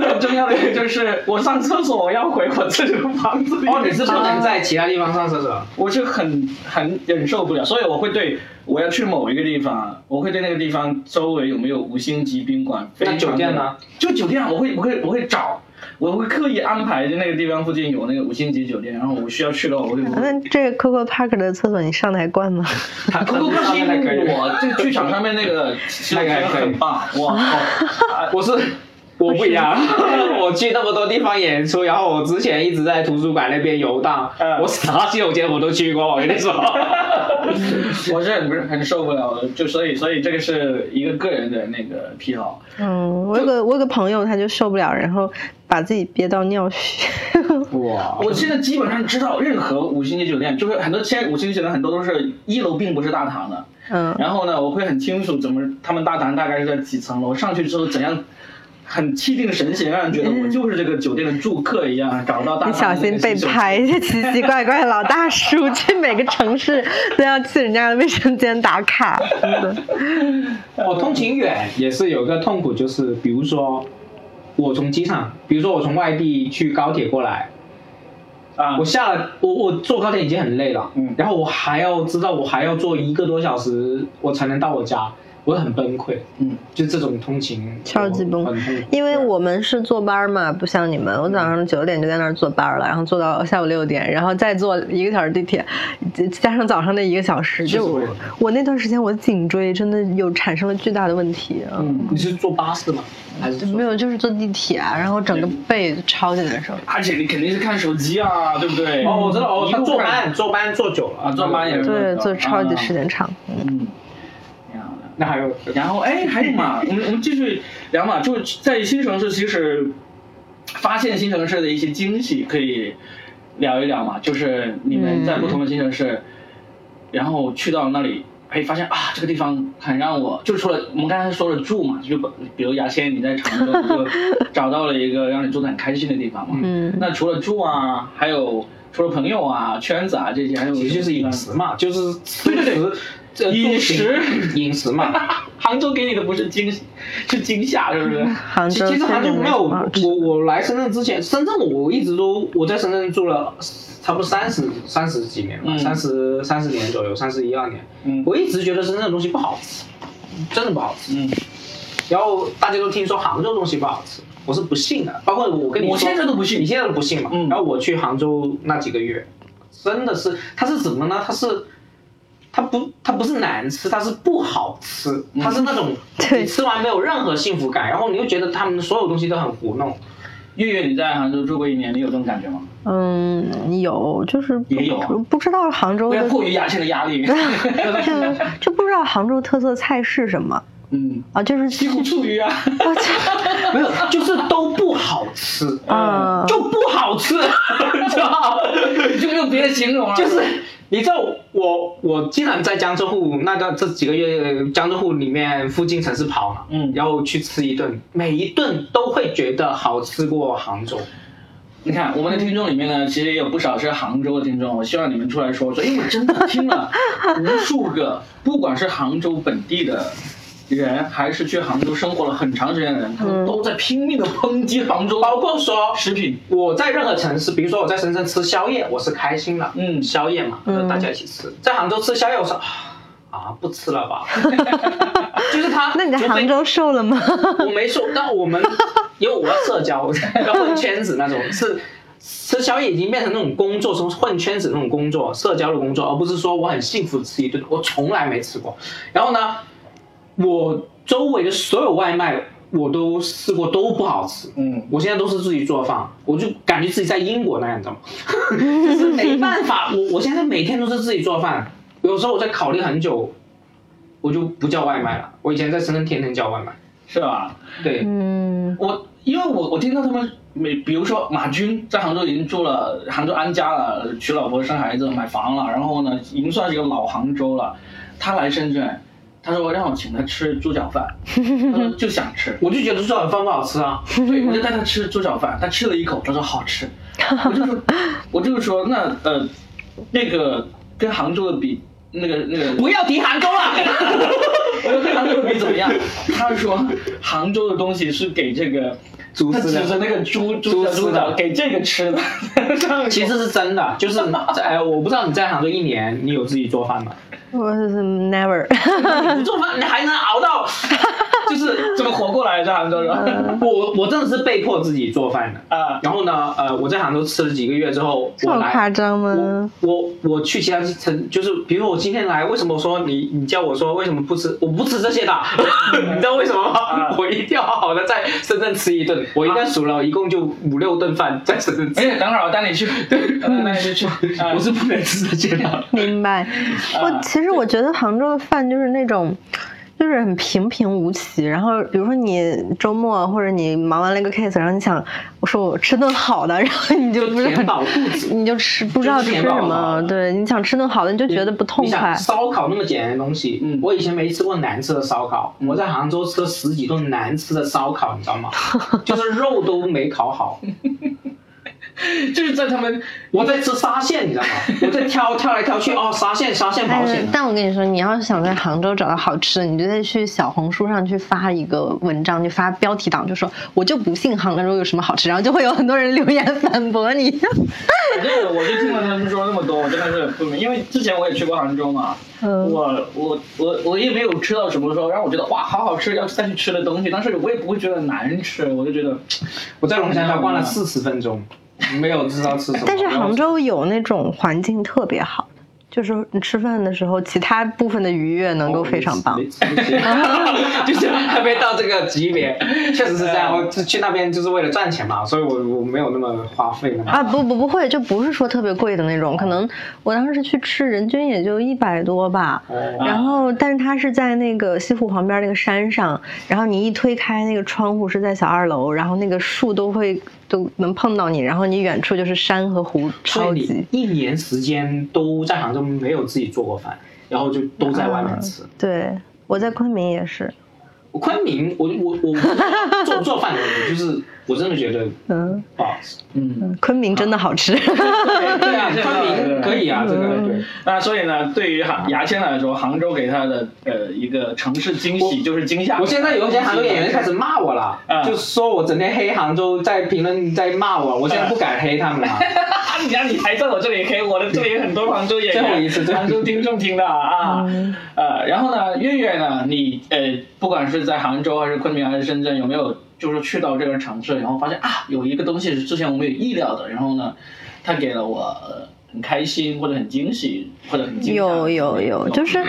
很重要的就是我上厕所我要回我自己的房子里。哦，你是不能在其他地方上厕所？我就很很忍受不了，所以我会对我要去某一个地方，我会对那个地方周围有没有五星级宾馆。非那酒店呢？就酒店，我会我会我会找，我会刻意安排就那个地方附近有那个五星级酒店，然后我需要去的话，我就。那这个 Coco Park 的厕所你上的还惯吗？Coco Park 还可以。我这个剧场上面那个 那个还很棒哇！哦 我是我不一样，我去那么多地方演出，然后我之前一直在图书馆那边游荡，嗯我啥洗手间我都去过，我跟你说。我是很很受不了的，就所以所以这个是一个个人的那个癖好。嗯，我有个我有个朋友，他就受不了，然后把自己憋到尿血。哇！我现在基本上知道任何五星级酒店，就是很多现在五星级酒店很多都是一楼并不是大堂的，嗯，然后呢，我会很清楚怎么他们大堂大概是在几层楼，上去之后怎样。很气定神闲，让人觉得我就是这个酒店的住客一样，找到大堂。你小心被拍，奇奇怪怪的老大叔 去每个城市都要去人家的卫生间打卡。我通勤远也是有个痛苦，就是比如说我从机场，比如说我从外地去高铁过来，啊我，下了我我坐高铁已经很累了，嗯然后我还要知道我还要坐一个多小时，我才能到我家，我很崩溃。嗯，就这种通勤超级崩我很痛苦因为我们是坐班嘛，不像你们，我早上九点就在那儿坐班了，然后坐到下午六点，然后再坐一个小时地铁，加上早上那一个小时，就我我那段时间我颈椎真的有产生了巨大的问题啊。嗯你是坐巴士吗？还是没有，就是坐地铁啊，然后整个背超级难受。而且你肯定是看手机啊，对不对？哦，我知道哦，他坐班坐班坐久了啊，坐班也是对，坐超级时间长。嗯。那还有然后哎，还有嘛，我们我们继续聊嘛，就是在新城市，其实发现新城市的一些惊喜可以聊一聊嘛，就是你们在不同的新城市，然后去到那里。哎，发现啊，这个地方很让我，就除了我们刚才说的住嘛，就比如牙签，你在常州就找到了一个让你住的很开心的地方嘛。嗯那除了住啊，还有除了朋友啊、圈子啊这些，还有其实就是饮食嘛，就是对对对对饮食饮食嘛。杭州给你的不是惊喜，是惊吓，是不是？杭州其其实杭州没有，我我来深圳之前，深圳我一直都我在深圳住了差不多三十三十几年三十三十年左右，三十一二年。嗯我一直觉得深圳的东西不好吃，真的不好吃。嗯，然后大家都听说杭州东西不好吃，我是不信的。包括我跟你说，我现在都不信你现在都不信嘛？嗯然后我去杭州那几个月，真的是，它是怎么呢？它是。它不，它不是难吃，它是不好吃，它是那种 对你吃完没有任何幸福感，然后你又觉得他们所有东西都很糊弄。月月你在杭州住过一年，你有这种感觉吗？嗯，有，就是也有啊不知道杭州为了的，迫于牙签的压力，就 就不知道杭州特色菜是什么嗯，啊？就是西湖醋鱼啊，我操没有，就是都不好吃，嗯！就不好吃，知道吗就没有别的形容了。就是你知道我我经常在江浙沪那个这几个月江浙沪里面附近城市跑嘛，嗯然后去吃一顿，每一顿都会觉得好吃过杭州。你看我们的听众里面呢，其实也有不少是杭州的听众，我希望你们出来说说，因为我真的听了无数个，不管是杭州本地的。人还是去杭州生活了很长时间的人，他们都在拼命的抨击杭州，包括说食品，我在任何城市，比如说我在深圳吃宵夜，我是开心的，嗯宵夜嘛，嗯大家一起吃。在杭州吃宵夜，我说啊啊，不吃了吧，就是他。那你在杭州瘦了吗？我没瘦，但我们因为我要社交，我要混圈子那种，是吃宵夜已经变成那种工作，从混圈子那种工作，社交的工作，而不是说我很幸福地吃一顿，我从来没吃过。然后呢，我周围的所有外卖我都试过都不好吃。嗯，我现在都是自己做饭，我就感觉自己在英国那样，你知道吗？就是没办法，我我现在每天都是自己做饭，有时候我在考虑很久，我就不叫外卖了。我以前在深圳天天叫外卖，是吧？对，嗯，我因为我我听到他们每比如说马军在杭州已经住了，杭州安家了，娶老婆生孩子买房了，然后呢已经算是一个老杭州了。他来深圳，他说让我请他吃猪脚饭，他说就想吃，我就觉得猪脚饭不好吃啊。对，我就带他吃猪脚饭，他吃了一口，他说好吃，我就说 我就说那呃那个跟杭州的比。那个那个，不要提杭州了。我就跟杭州比怎么样？他说杭州的东西是给这个猪吃的他指着那个猪猪的猪脚给这个吃的。其实是真的，就是哎我不知道你在杭州一年，你有自己做饭吗？我是 never。你做饭你还能熬到，就是怎么活过来在杭州？我我真的是被迫自己做饭的啊。然后呢，呃，我在杭州吃了几个月之后，这么夸张吗？我我我去其他城，就是比如我今天来，为什么说你你叫我说为什么不吃？我不吃这些的，你知道为什么吗？我一定要好好的在深圳吃一顿。我应该数了一共就五六顿饭 在深圳吃。哎，等会儿我带你去，带你去，我是不能吃这些的。明白。我其实我觉得杭州的饭就是那种。就是很平平无奇，然后比如说你周末或者你忙完了一个 case，然后你想我说我吃顿好的，然后你就不是很饱肚子，你就吃不知道吃什么，对，你想吃顿好的你就觉得不痛快。烧烤那么简单的东西，嗯，我以前没吃过难吃的烧烤，我在杭州吃了十几顿难吃的烧烤，你知道吗？就是肉都没烤好。就是在他们，我在吃沙县，你知道吗？我在挑挑来挑去，哦，沙县沙县保险。但我跟你说，你要是想在杭州找到好吃的，你就得去小红书上去发一个文章，就发标题党，就说我就不信杭州有什么好吃，然后就会有很多人留言反驳你。反 正我就听了他们说那么多，我真的是不明，因为之前我也去过杭州嘛，我我我我也没有吃到什么说让我觉得哇好好吃要再去吃的东西，但是我也不会觉得难吃，我就觉得我在龙翔道逛了四十分钟。没有知道吃什么，但是杭州有那种环境特别好的，就是你吃饭的时候，其他部分的愉悦能够非常棒。就是还没到这个级别，确实是这样。我去那边就是为了赚钱嘛，所以我我没有那么花费了。啊不不不会，就不是说特别贵的那种，可能我当时去吃，人均也就一百多吧。然后，但是它是在那个西湖旁边那个山上，然后你一推开那个窗户是在小二楼，然后那个树都会。都能碰到你，然后你远处就是山和湖，超级。一年时间都在杭州没有自己做过饭，然后就都在外面吃。对，我在昆明也是。昆明，我我我做做饭的问题，就是我真的觉得嗯不好吃。嗯，昆明真的好吃。对啊，昆明可以啊，这个对。那所以呢，对于杭牙签来说，杭州给他的呃一个城市惊喜就是惊吓。我现在有一些杭州演员开始骂我了，就说我整天黑杭州，在评论在骂我，我现在不敢黑他们了。你看你还在我这里黑，我的这里有很多杭州演员，最后一次杭州听众听的啊。呃，然后呢，月月呢，你呃不管是在杭州还是昆明还是深圳，有没有就是去到这个城市，然后发现啊，有一个东西是之前我没有意料的，然后呢，他给了我很开心或者很惊喜或者很惊有有有，就是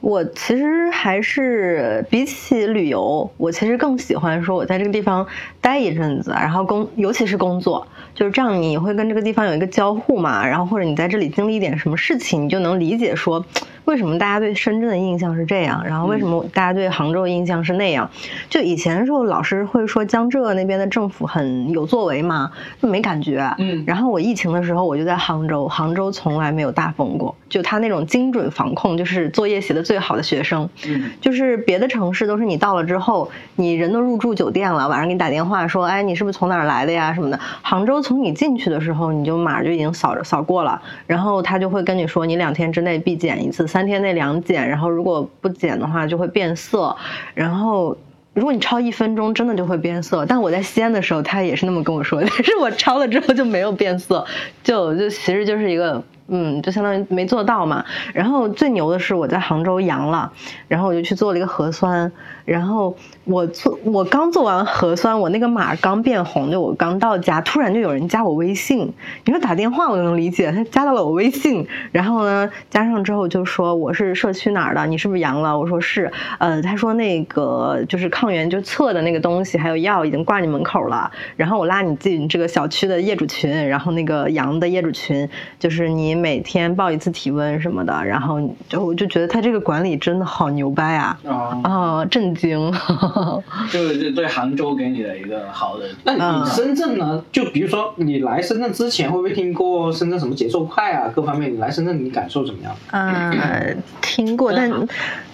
我其实还是比起旅游，我其实更喜欢说我在这个地方待一阵子，然后工尤其是工作，就是这样你会跟这个地方有一个交互嘛，然后或者你在这里经历一点什么事情，你就能理解说。为什么大家对深圳的印象是这样？然后为什么大家对杭州的印象是那样？就以前的时候，老师会说江浙那边的政府很有作为嘛，就没感觉。嗯。然后我疫情的时候，我就在杭州，杭州从来没有大封过，就他那种精准防控，就是作业写的最好的学生。嗯。就是别的城市都是你到了之后，你人都入住酒店了，晚上给你打电话说，哎，你是不是从哪儿来的呀什么的。杭州从你进去的时候，你就马上就已经扫扫过了，然后他就会跟你说，你两天之内必检一次。三天内两检，然后如果不检的话就会变色，然后如果你超一分钟，真的就会变色。但我在西安的时候，他也是那么跟我说，但是我超了之后就没有变色，就就其实就是一个嗯，就相当于没做到嘛。然后最牛的是我在杭州阳了，然后我就去做了一个核酸，然后我做我刚做完核酸，我那个码刚变红，就我刚到家，突然就有人加我微信。你说打电话我都能理解，他加到了我微信，然后呢加上之后就说我是社区哪儿的，你是不是阳了？我说是，呃，他说那个就是抗原就测的那个东西还有药已经挂你门口了，然后我拉你进这个小区的业主群，然后那个阳的业主群就是你。每天报一次体温什么的，然后就我就觉得他这个管理真的好牛掰啊！啊，震惊！就是对杭州给你的一个好的。那你深圳呢？就比如说你来深圳之前，会不会听过深圳什么节奏快啊？各方面，你来深圳你感受怎么样？呃，听过，但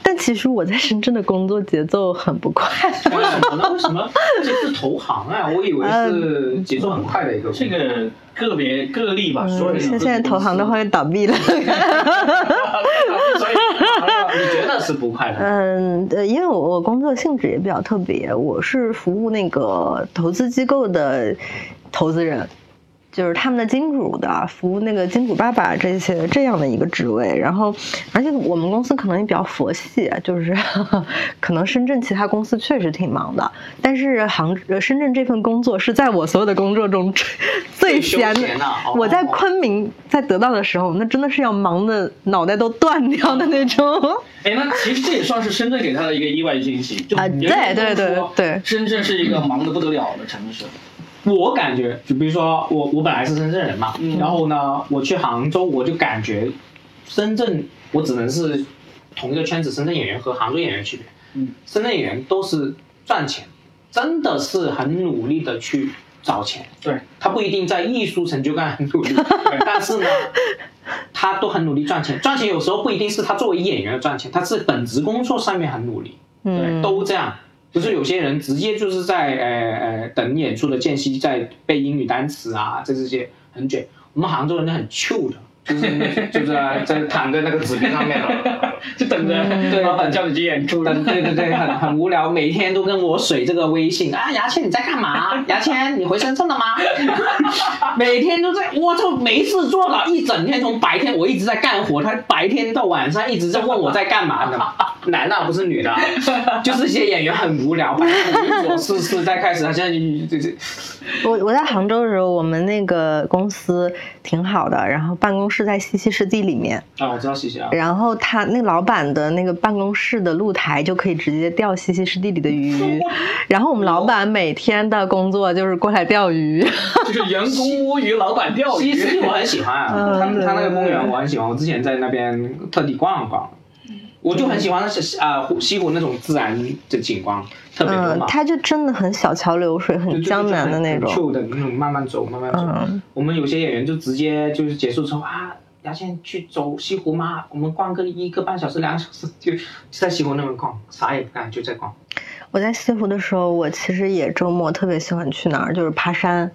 但其实我在深圳的工作节奏很不快。为什么呢？为什么？这是投行啊，我以为是节奏很快的一个。这个。个别个例吧，说一下现在投行都快倒闭了。所以你觉得是不快的？嗯，呃，因为我我工作性质也比较特别，我是服务那个投资机构的投资人。就是他们的金主的服务，那个金主爸爸这些这样的一个职位，然后，而且我们公司可能也比较佛系，就是 可能深圳其他公司确实挺忙的，但是杭深圳这份工作是在我所有的工作中最闲的。我在昆明在得到的时候，那真的是要忙的脑袋都断掉的那种。哎，那其实这也算是深圳给他的一个意外惊喜。啊，对对对对，深圳是一个忙的不得了的城市。我感觉，就比如说我，我本来是深圳人嘛，然后呢，我去杭州，我就感觉深圳，我只能是同一个圈子，深圳演员和杭州演员区别。嗯，深圳演员都是赚钱，真的是很努力的去找钱。对，他不一定在艺术成就感很努力，但是呢，他都很努力赚钱。赚钱有时候不一定是他作为演员赚钱，他是本职工作上面很努力。对，都这样。不是有些人直接就是在呃呃等演出的间隙在背英语单词啊，这这些很卷。我们杭州人就很 chill 的。就是 就是啊在躺在那个纸片上面了，就等着老板叫你去演出。对对对，很 很无聊，每天都跟我水这个微信啊，牙签你在干嘛？牙签你回深圳了吗？每天都在，我操，没事做了一整天，从白天我一直在干活，他白天到晚上一直在问我在干嘛呢？男的不是女的，就是一些演员很无聊，无所事事。再开始，他现在就就就。我我在杭州的时候，我们那个公司挺好的，然后办公室在西溪湿地里面啊，我知道西溪啊。然后他那老板的那个办公室的露台就可以直接钓西溪湿地里的鱼，然后我们老板每天的工作就是过来钓鱼，就是员工摸鱼，老板钓鱼。西溪我很喜欢啊，他他那个公园我很喜欢，我之前在那边特地逛了逛。我就很喜欢是啊湖西湖那种自然的景观，特别多嘛。它就真的很小桥流水，很江南的那种。就的那种慢慢走，慢慢走。我们有些演员就直接就是结束之后啊，牙签去走西湖吗？我们逛个一个半小时、两个小时，就在西湖那边逛，啥也不干，就在逛。我在西湖的时候，我其实也周末特别喜欢去哪儿，就是爬山，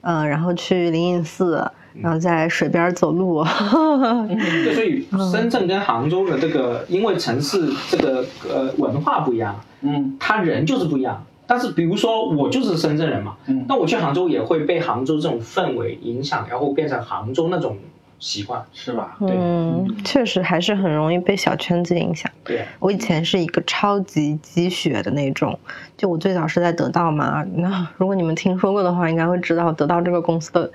嗯，然后去灵隐寺。然后在水边走路，所以深圳跟杭州的这个，因为城市这个呃文化不一样，嗯，他人就是不一样。但是比如说我就是深圳人嘛，嗯，那我去杭州也会被杭州这种氛围影响，然后变成杭州那种习惯，是吧？嗯，确实还是很容易被小圈子影响。对，我以前是一个超级积雪的那种，就我最早是在得到嘛，那如果你们听说过的话，应该会知道得到这个公司的。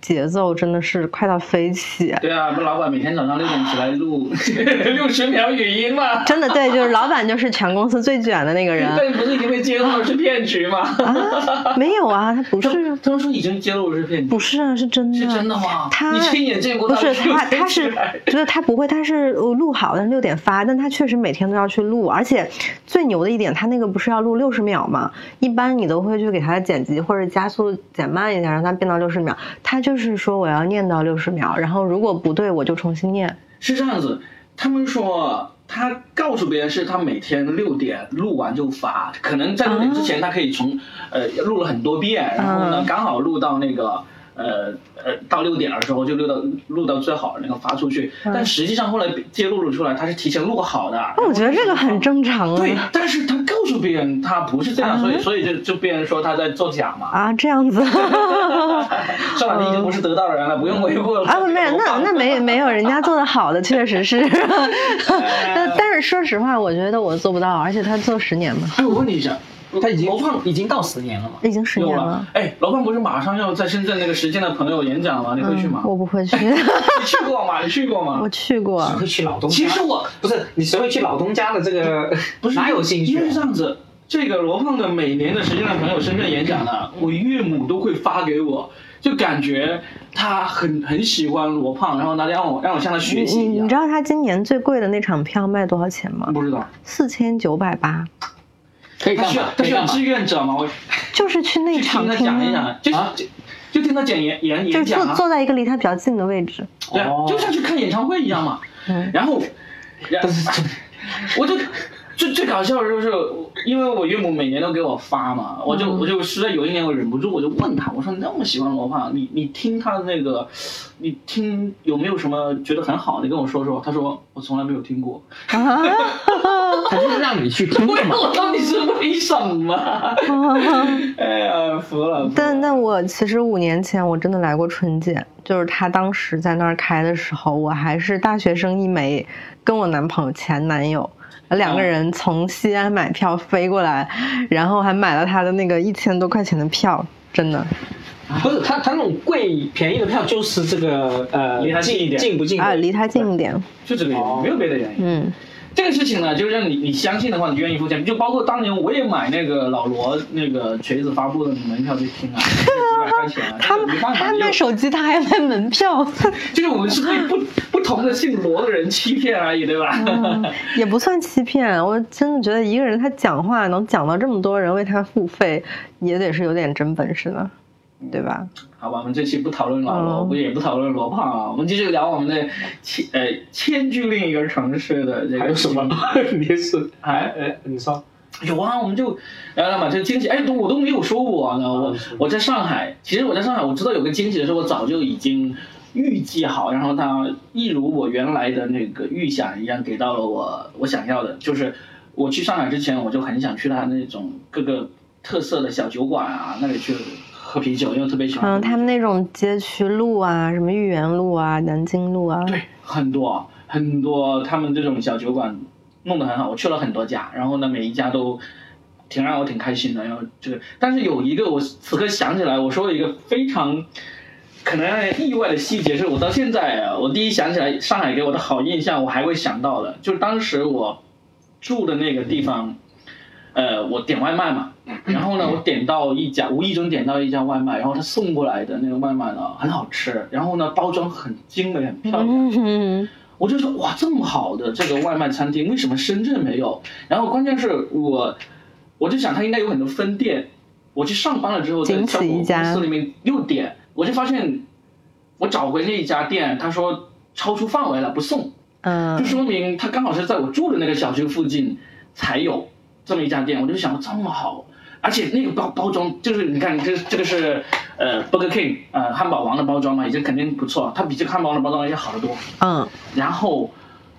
节奏真的是快到飞起。对啊，不，老板每天早上六点起来录 六十秒语音嘛。真的对，就是老板就是全公司最卷的那个人。对，不是已经被揭露是骗局吗？啊，没有啊，他不是。他们说已经揭露是骗局。不是啊，是真的。是真的吗？他你亲眼见过？不是他，他是觉得他不会，他是录好，但六点发，但他确实每天都要去录，而且最牛的一点，他那个不是要录六十秒吗？一般你都会去给他剪辑或者加速减慢一下，让他变到六十秒，他就。就是说我要念到六十秒，然后如果不对我就重新念。是这样子，他们说他告诉别人是他每天六点录完就发，可能在六点之前他可以从呃录了很多遍，然后呢刚好录到那个呃呃到六点的时候就录到录到最好的那个发出去，但实际上后来揭露了出来，他是提前录好的。那我觉得这个很正常啊对啊。，但是他告诉别人他不是这样，所以所以就就别人说他在作假嘛。啊，这样子 算了，你已经不是得道人了，不用维护了。啊，没有，那那没没有人家做的好的，确实是。但但是说实话，我觉得我做不到，而且他做十年嘛，哎，我问你一下，他已经罗胖已经到十年了嘛？已经十年了。。哎，罗胖不是马上要在深圳那个实践的朋友演讲吗？你会去吗？我不会去，你去过吗？你去过吗 我？去过谁。会去老东家？其实我不是你谁会去老东家的这个？不是 哪有兴趣因为啊？这样子，这个罗胖的每年的实践的朋友深圳演讲呢，我岳母都会发给我，就感觉他很很喜欢罗胖，然后他让我让我向他学习一样你知。道他今年最贵的那场票卖多少钱吗？不知道，四千九百八，可以干嘛？他需要志？愿者吗？我就是去那场听他讲一讲，就啊就就听他讲演演就演讲啊，坐坐在一个离他比较近的位置。对就像去看演唱会一样嘛。嗯然后，然但是我就最最搞笑的就是，因为我岳母每年都给我发嘛，我就嗯我就实在有一年我忍不住，我就问他，我说你那么喜欢罗胖，你你听他的那个，你听有没有什么觉得很好？你跟我说说。他说我从来没有听过。啊，他就是让你去听的嘛。我到底是为什么？哎呀，服了。服了但但我其实五年前我真的来过春节，就是他当时在那儿开的时候，我还是大学生一枚，跟我男朋友前男友。两个人从西安买票飞过来，然后还买了他的那个一千多块钱的票，真的不是他他那种贵便宜的票就是这个呃离他近一点近不近啊，离他近一点。就这个原因，哦没有别的原因。嗯，这个事情呢，就是让你你相信的话，你愿意付钱。就包括当年我也买那个老罗那个锤子发布的门票去听啊，几百块钱啊，他他卖手机，他还卖门票，就是我们是被不不同的姓罗的人欺骗而已，对吧？也不算欺骗。我真的觉得一个人他讲话能讲到这么多人为他付费，也得是有点真本事的，对吧？好吧，我们这期不讨论老罗，嗯不也不讨论罗胖啊，我们继续聊我们的迁呃迁居另一个城市的这个。还有什么？你是还呃你说有啊，我们就聊聊嘛，这个惊喜，哎，我都没有说过呢。我我在上海，其实我在上海，我知道有个惊喜的时候，我早就已经预计好，然后它一如我原来的那个预想一样，给到了我我想要的，就是我去上海之前，我就很想去它那种各个特色的小酒馆啊，那里去喝啤酒，因为我特别喜欢嗯，他们那种街区路啊，什么豫园路啊、南京路啊，对，很多很多，他们这种小酒馆弄得很好，我去了很多家，然后呢，每一家都挺让我挺开心的。然后这个，但是有一个我此刻想起来，我说了一个非常可能让人意外的细节，是我到现在啊，我第一想起来上海给我的好印象，我还会想到的，就是当时我住的那个地方。呃，我点外卖嘛，然后呢，我点到一家，无意中点到一家外卖，然后他送过来的那个外卖呢很好吃，然后呢包装很精美，很漂亮，嗯，我就说哇，这么好的这个外卖餐厅，为什么深圳没有？然后关键是我，我就想它应该有很多分店。我去上班了之后，在家公司里面又点，我就发现，我找回那一家店，他说超出范围了，不送，嗯就嗯，说明他刚好是在我住的那个小区附近才有这么一家店。我就想这么好，而且那个包包装就是你看，这这个是呃 Burger King 呃汉堡王的包装嘛，已经肯定不错，它比这个汉堡王的包装要好得多。嗯，然后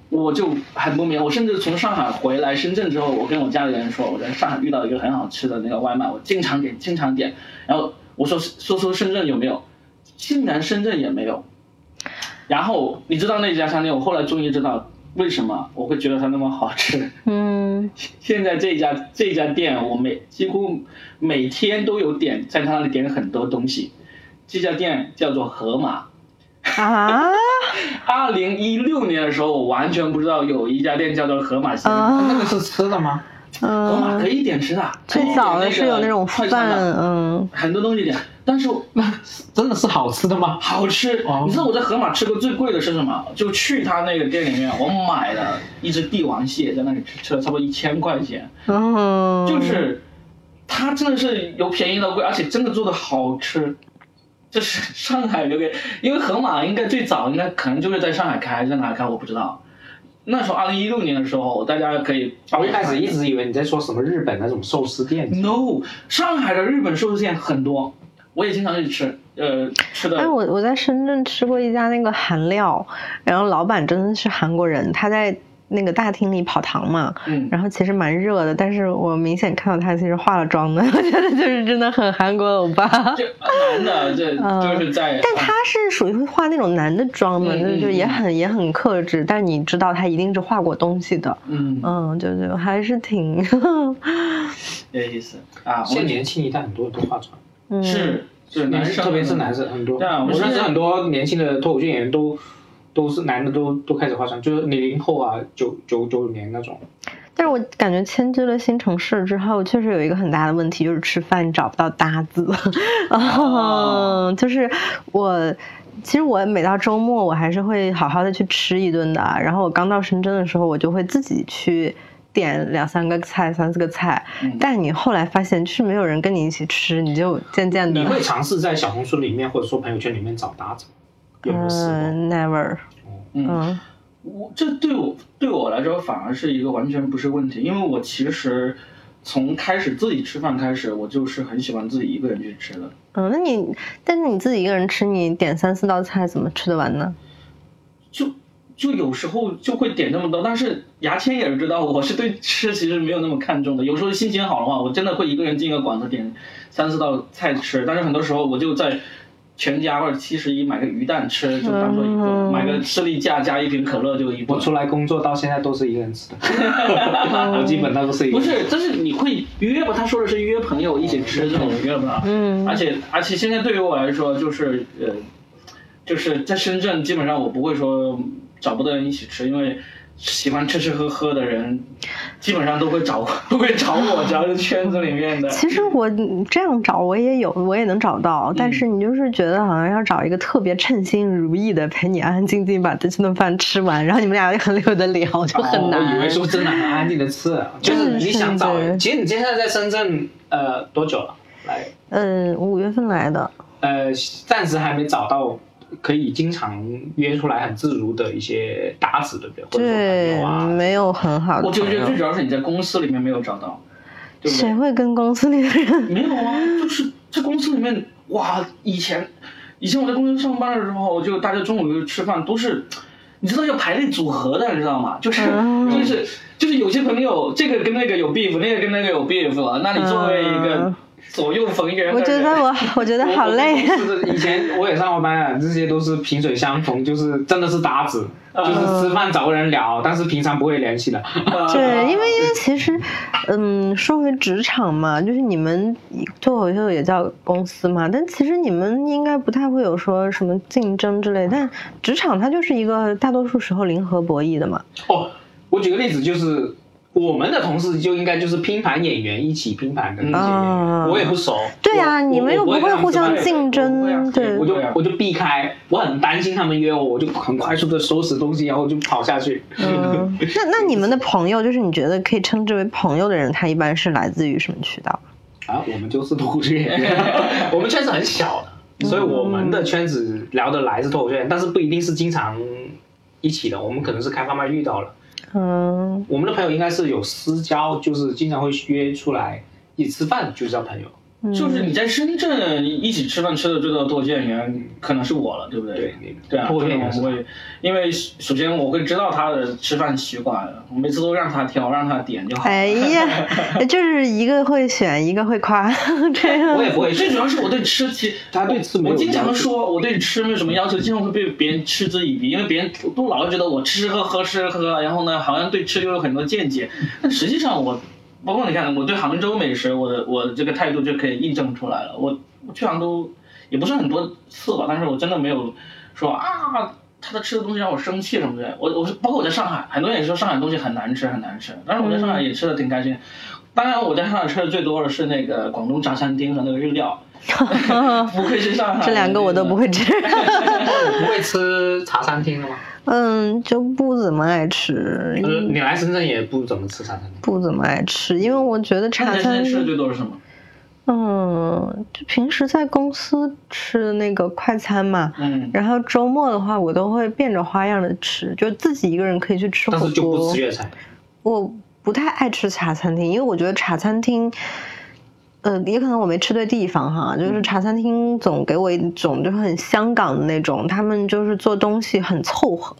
我就很不明，我甚至从上海回来深圳之后，我跟我家里人说，我在上海遇到一个很好吃的那个外卖，我经常点，经常点。然后我说说说深圳有没有，竟然深圳也没有。然后你知道那家餐厅，我后来终于知道为什么我会觉得它那么好吃。嗯，现在这家这家店，我每几乎每天都有点在他那里点很多东西。这家店叫做河马。啊，二零一六年的时候，我完全不知道有一家店叫做河马鲜。啊那个是吃的吗？嗯河马可，以点吃的，最早的是有那种快餐嗯，很多东西点，但是那真的是好吃的吗？好吃。哦你知道我在盒马吃过最贵的是什么？就去他那个店里面，我买了一只帝王蟹，在那里吃，吃了差不多一千块钱。嗯，就是它真的是由便宜到贵，而且真的做的好吃。这是上海留给，因为盒马应该最早应该可能就是在上海开在哪开，我不知道。那时候二零一六年的时候，大家可以我一开始一直以为你在说什么日本那种寿司店。No，上海的日本寿司店很多。我也经常去吃，呃，吃的。哎，我我在深圳吃过一家那个韩料，然后老板真的是韩国人，他在那个大厅里跑堂嘛，嗯然后其实蛮热的，但是我明显看到他其实化了妆的，我觉得就是真的很韩国欧巴。这男的，这嗯就是在，但他是属于会化那种男的妆嘛，嗯就就也嗯很也很克制，但你知道他一定是化过东西的，嗯，嗯，就就还是挺，有意思啊。我现在年轻一代很多都化妆，嗯，是是男生，特别是男生很多。我认识很多年轻的脱口秀演员都都是男的都都开始化妆，就是零零后啊，九九九五年那种。但是我感觉迁居了新城市之后，确实有一个很大的问题，就是吃饭找不到搭子。哦嗯，就是我，其实我每到周末，我还是会好好的去吃一顿的。然后我刚到深圳的时候，我就会自己去点两三个菜、三四个菜。嗯但你后来发现，就是没有人跟你一起吃，你就渐渐的你，会尝试在小红书里面或者说朋友圈里面找搭子吗？有没有试过？嗯，never，嗯，嗯我这对我对我来说反而是一个完全不是问题，因为我其实从开始自己吃饭开始，我就是很喜欢自己一个人去吃的。嗯，那你，但是你自己一个人吃，你点三四道菜，怎么吃得完呢？就就有时候就会点这么多，但是牙签也是知道我是对吃其实没有那么看重的。有时候心情好的话，我真的会一个人进个馆子点三四道菜吃，但是很多时候我就在全家或者七十一买个鱼蛋吃，就当做一个、嗯买个士力架加一瓶可乐就一顿。我出来工作到现在都是一个人吃的，我基本上都是一个人。不是，但是你会约吧？他说的是约朋友一起吃这种约吧？嗯而且而且现在对于我来说，就是呃，就是在深圳，基本上我不会说找不到人一起吃，因为喜欢吃吃喝喝的人，基本上都会找 都会找我，只要是圈子里面的。其实我这样找我也有，我也能找到，但是你就是觉得好像要找一个特别称心如意的，陪你安安静静把这顿饭吃完，然后你们俩就很溜的聊，就很难。哦我以为说真的很安静 的吃，就是你想找其实你现在在深圳呃多久了？来，嗯，五月份来的，呃，暂时还没找到可以经常约出来很自如的一些搭子，对不对？或者说朋对友，啊，没有很好的我就觉得最。主要是你在公司里面没有找到，对不对？谁会跟公司里的人？没有啊，就是在公司里面，哇，以前以前我在公司上班的时候，就大家中午吃饭都是，你知道要排列组合的，你知道吗？就是、嗯就是就是有些朋友这个跟那个有 beef，那个跟那个有 beef 啊，那你作为一个嗯左右逢源，我觉得我，我觉得好累。是的，以前我也上过班啊，这些都是萍水相逢，就是真的是搭子，嗯就是吃饭找个人聊，但是平常不会联系的。啊对，因为因为其实，嗯，说回职场嘛，就是你们脱口秀也叫公司嘛，但其实你们应该不太会有说什么竞争之类，但职场它就是一个大多数时候零和博弈的嘛。哦，我举个例子，就是我们的同事就应该就是拼盘演员一起拼盘的那些演员，啊我也不熟。对呀、你们又不会互相竞争，对我就我就避开，我很担心他们约我，我就很快速的收拾东西，然后就跑下去。嗯，那那 你们的朋友，就是你觉得可以称之为朋友的人，他一般是来自于什么渠道？啊，我们就是脱口秀演员，我们圈子很小的，所以我们的圈子聊得来是脱口秀演员，但是不一定是经常一起的，我们可能是开放麦遇到了。嗯，我们的朋友应该是有私交，就是经常会约出来一起吃饭，就叫朋友。就是你在深圳一起吃饭吃的最多的脱口秀演员可能是我了，对不对？对对啊，脱口秀演员是可能我会，因为首先我会知道他的吃饭习惯，我每次都让他挑，让他点就好。哎呀，就是一个会选，一个会夸，这样我也不会，最主要是我对吃，其实 他对吃没有我经常说我对吃没有什么要求，经常会被别人嗤之以鼻，因为别人都老是觉得我吃吃喝喝吃吃喝喝，然后呢，好像对吃就有很多见解。但实际上我，包括你看，我对杭州美食，我的我的这个态度就可以印证出来了。我我去杭州也不是很多次吧，但是我真的没有说啊。他的吃的东西让我生气什么的，我我是包括我在上海，很多人也说上海东西很难吃很难吃，但是我在上海也吃的挺开心。当然，我在上海吃的最多的是那个广东茶餐厅和那个日料 不愧是上海。这两个我都不会吃。不会吃茶餐厅的吗？嗯，就不怎么爱吃，呃，你来深圳也不怎么吃茶餐厅。不怎么爱吃，因为我觉得茶餐厅在深圳吃的厅，最多是什么？嗯，就平时在公司吃的那个快餐嘛，嗯，然后周末的话，我都会变着花样的吃，就自己一个人可以去吃火但是就不锅吃。粤菜。我不太爱吃茶餐厅，因为我觉得茶餐厅呃，也可能我没吃对地方哈，就是茶餐厅总给我一种就是很香港的那种，他们就是做东西很凑合。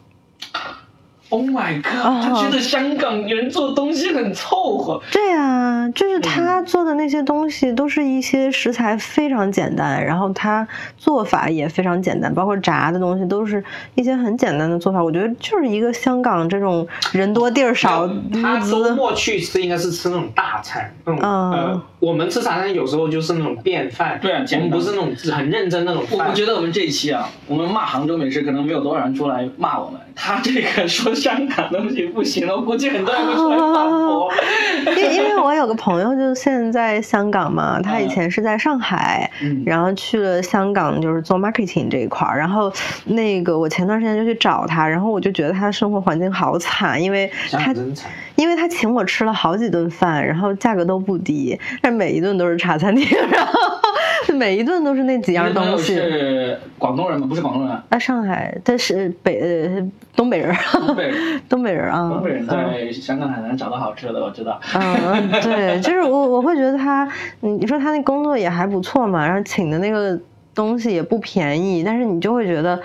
Oh my god！他觉得香港人做东西很凑合。对啊，就是他做的那些东西都是一些食材非常简单，然后他做法也非常简单，包括炸的东西都是一些很简单的做法。我觉得就是一个香港这种人多地儿少，他周末去吃应该是吃那种大餐，那种、嗯呃，我们吃茶餐厅有时候就是那种便饭，对啊我们不是那种很认真那种饭我我。觉得我们这一期啊，我们骂杭州美食，可能没有多少人出来骂我们。他这个说香港东西不行了，我估计很多人会出来反驳。因因为我有个朋友，就是现在在香港嘛，他以前是在上海，嗯然后去了香港，就是做 marketing 这一块儿。然后那个我前段时间就去找他，然后我就觉得他的生活环境好惨，因为他港真惨，因为他请我吃了好几顿饭，然后价格都不低，但每一顿都是茶餐厅，然后每一顿都是那几样东西。是广东人吗？不是广东人啊，啊，上海，他是北呃东北人，东北人。东北人啊，东北人嗯在香港海南找到好吃的，我知道。嗯，对，就是我我会觉得他，嗯你说他那工作也还不错嘛，然后请的那个东西也不便宜，但是你就会觉得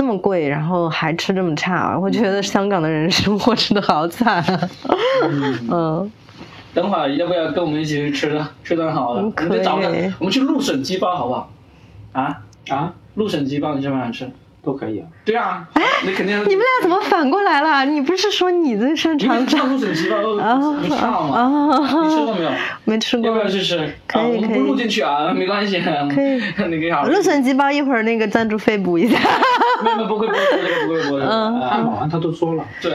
这么贵，然后还吃这么差，我觉得香港的人生活吃的好惨。嗯，等会儿要不要跟我们一起去吃呢？吃顿好的，嗯我们就找个可以，我们去鹿省鸡煲好不好？啊，啊，鹿省鸡煲你想不喜欢吃？都可以啊。对啊，你肯定哎你们俩怎么反过来了？你不是说你最擅长吃？知道鹿省鸡煲啊不知道吗？啊你吃过没有？没吃过要不。要去吃？可以啊，我们可以不录进去啊，没关系。可以 你可以好好。鹿笋鸡煲一会儿那个赞助费补一下。没有没有不会不会不会不会不会。嗯汉啊堡王他都说了，对。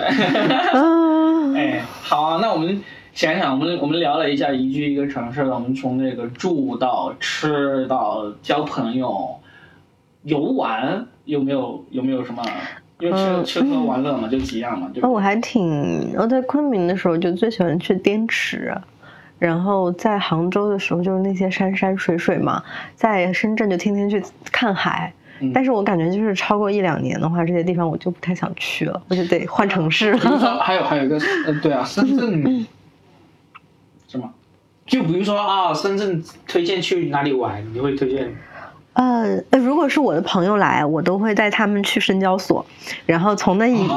嗯，哎，好啊，那我们想想，我们我们聊了一下宜居一个城市了，我们从那个住到吃到交朋友、游玩，有没有有没有什么？因为吃、嗯吃喝玩乐嘛，就几样嘛，哦，我？还挺，我在昆明的时候就最喜欢去滇池，然后在杭州的时候就是那些山山水水嘛，在深圳就天天去看海。嗯但是我感觉就是超过一两年的话，这些地方我就不太想去了，我就得换城市。还有还有一个，呃，对啊，深圳是吗？就比如说啊，深圳推荐去哪里玩，你会推荐？呃，呃如果是我的朋友来，我都会带他们去深交所，然后从那一，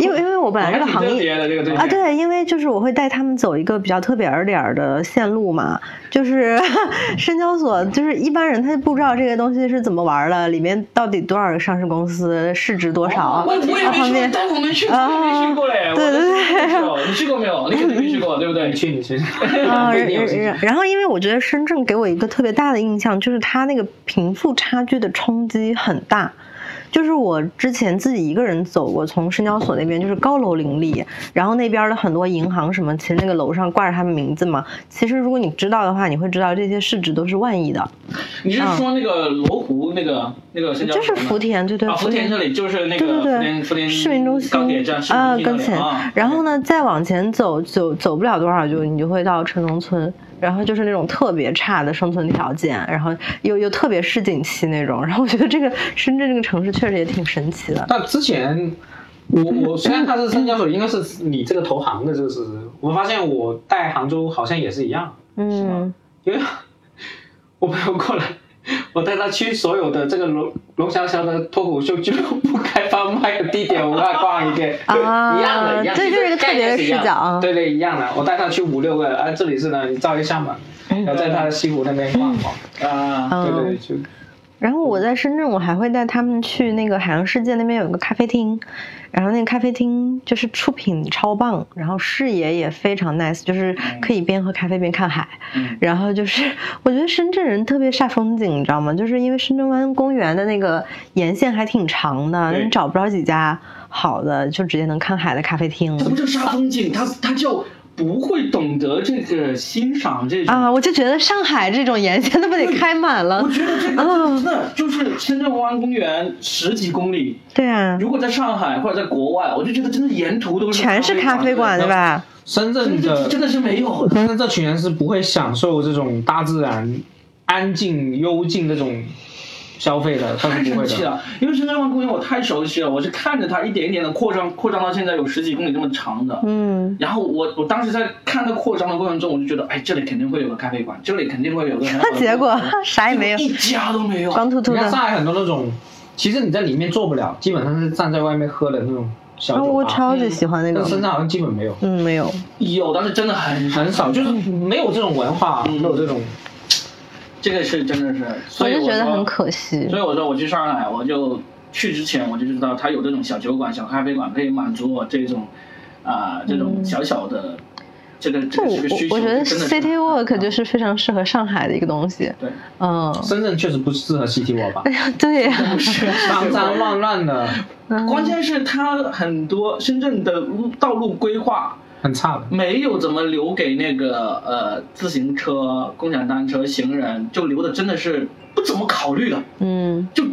因为因为我本来 这个行业啊，对，因为就是我会带他们走一个比较特别儿点儿的线路嘛，就是 深交所，就是一般人他就不知道这个东西是怎么玩儿的，里面到底多少个上市公司，市值多少，我我也没去各方面过，。但我没去 没去过嘞。对对对我都没去过你去过没有？你肯定没去过，对不对你？去你去，啊，然后因为我觉得深圳给我一个特别大的印象，就是它那个贫富差距的冲击很大。就是我之前自己一个人走过，从深交所那边就是高楼林立，然后那边的很多银行什么，其实那个楼上挂着他们名字嘛。其实如果你知道的话，你会知道这些市值都是万亿的。你是说那个罗湖那个那个深交所就是福田，对对，啊，福田这里就是那个对对福田对，福田市民中心高铁站啊，跟前。然后呢，再往前走，走走不了多少就你就会到城中村，然后就是那种特别差的生存条件，然后又又特别市井气那种。然后我觉得这个深圳这个城市确实也挺神奇的。但之前 我我虽然他是深交所，应该是你这个投行的，这个是我发现我带杭州好像也是一样，嗯，因为 我朋友过来，我带他去所有的这个龙龙小小的脱口秀俱乐部开放麦的地点，我给他逛一遍，啊一样的，一样的，这就是一个特别的视角。啊对对，一样的。我带他去五六个，啊，这里是呢，你照一下嘛，然后在他的西湖那边逛逛，啊，对对。就然后我在深圳，我还会带他们去那个海洋世界那边有一个咖啡厅，然后那个咖啡厅就是出品超棒，然后视野也非常 nice，就是可以边喝咖啡边看海。嗯然后就是我觉得深圳人特别煞风景，你知道吗？就是因为深圳湾公园的那个沿线还挺长的，你找不着几家好的就直接能看海的咖啡厅。怎么叫煞风景？它它就不会懂得这个欣赏这种。啊，我就觉得上海这种沿线，那不得开满了我？觉得这个啊真的就是深圳湾公园十几公里，对啊，如果在上海或者在国外，我就觉得真的沿途都是全是咖啡馆，对？吧？深圳的真的是没有的。但是这群人是不会享受这种大自然安静幽静那种消费的，他太是不会的。生气了，因为深圳湾公园我太熟悉了，我是看着它一点一点的扩张，扩张到现在有十几公里这么长的。嗯，然后我我当时在看它扩张的过程中，我就觉得，哎，这里肯定会有个咖啡馆，这里肯定会有个很好的结果啥也没有，一家都没有。光秃秃的。上海很多那种，其实你在里面做不了，基本上是站在外面喝的那种小啊，酒吧。我超级喜欢那种。但深圳好像基本没有，嗯，没有。有，但是真的很很少，就是没有这种文化，嗯没有这种。这个是真的是，我所以我就觉得很可惜。所。以我说我去上海，我就去之前我就知道它有这种小酒馆、小咖啡馆，可以满足我这种啊、这种小小的这个这个这个需求。我觉得 City Walk 就是非常适合上海的一个东西。对，嗯，深圳确实不适合 City Walk 吧，对呀、脏脏乱乱的，关键是它很多深圳的路道路规划很差的。没有怎么留给那个呃自行车、共享单车、行人，就留的真的是不怎么考虑的，嗯，就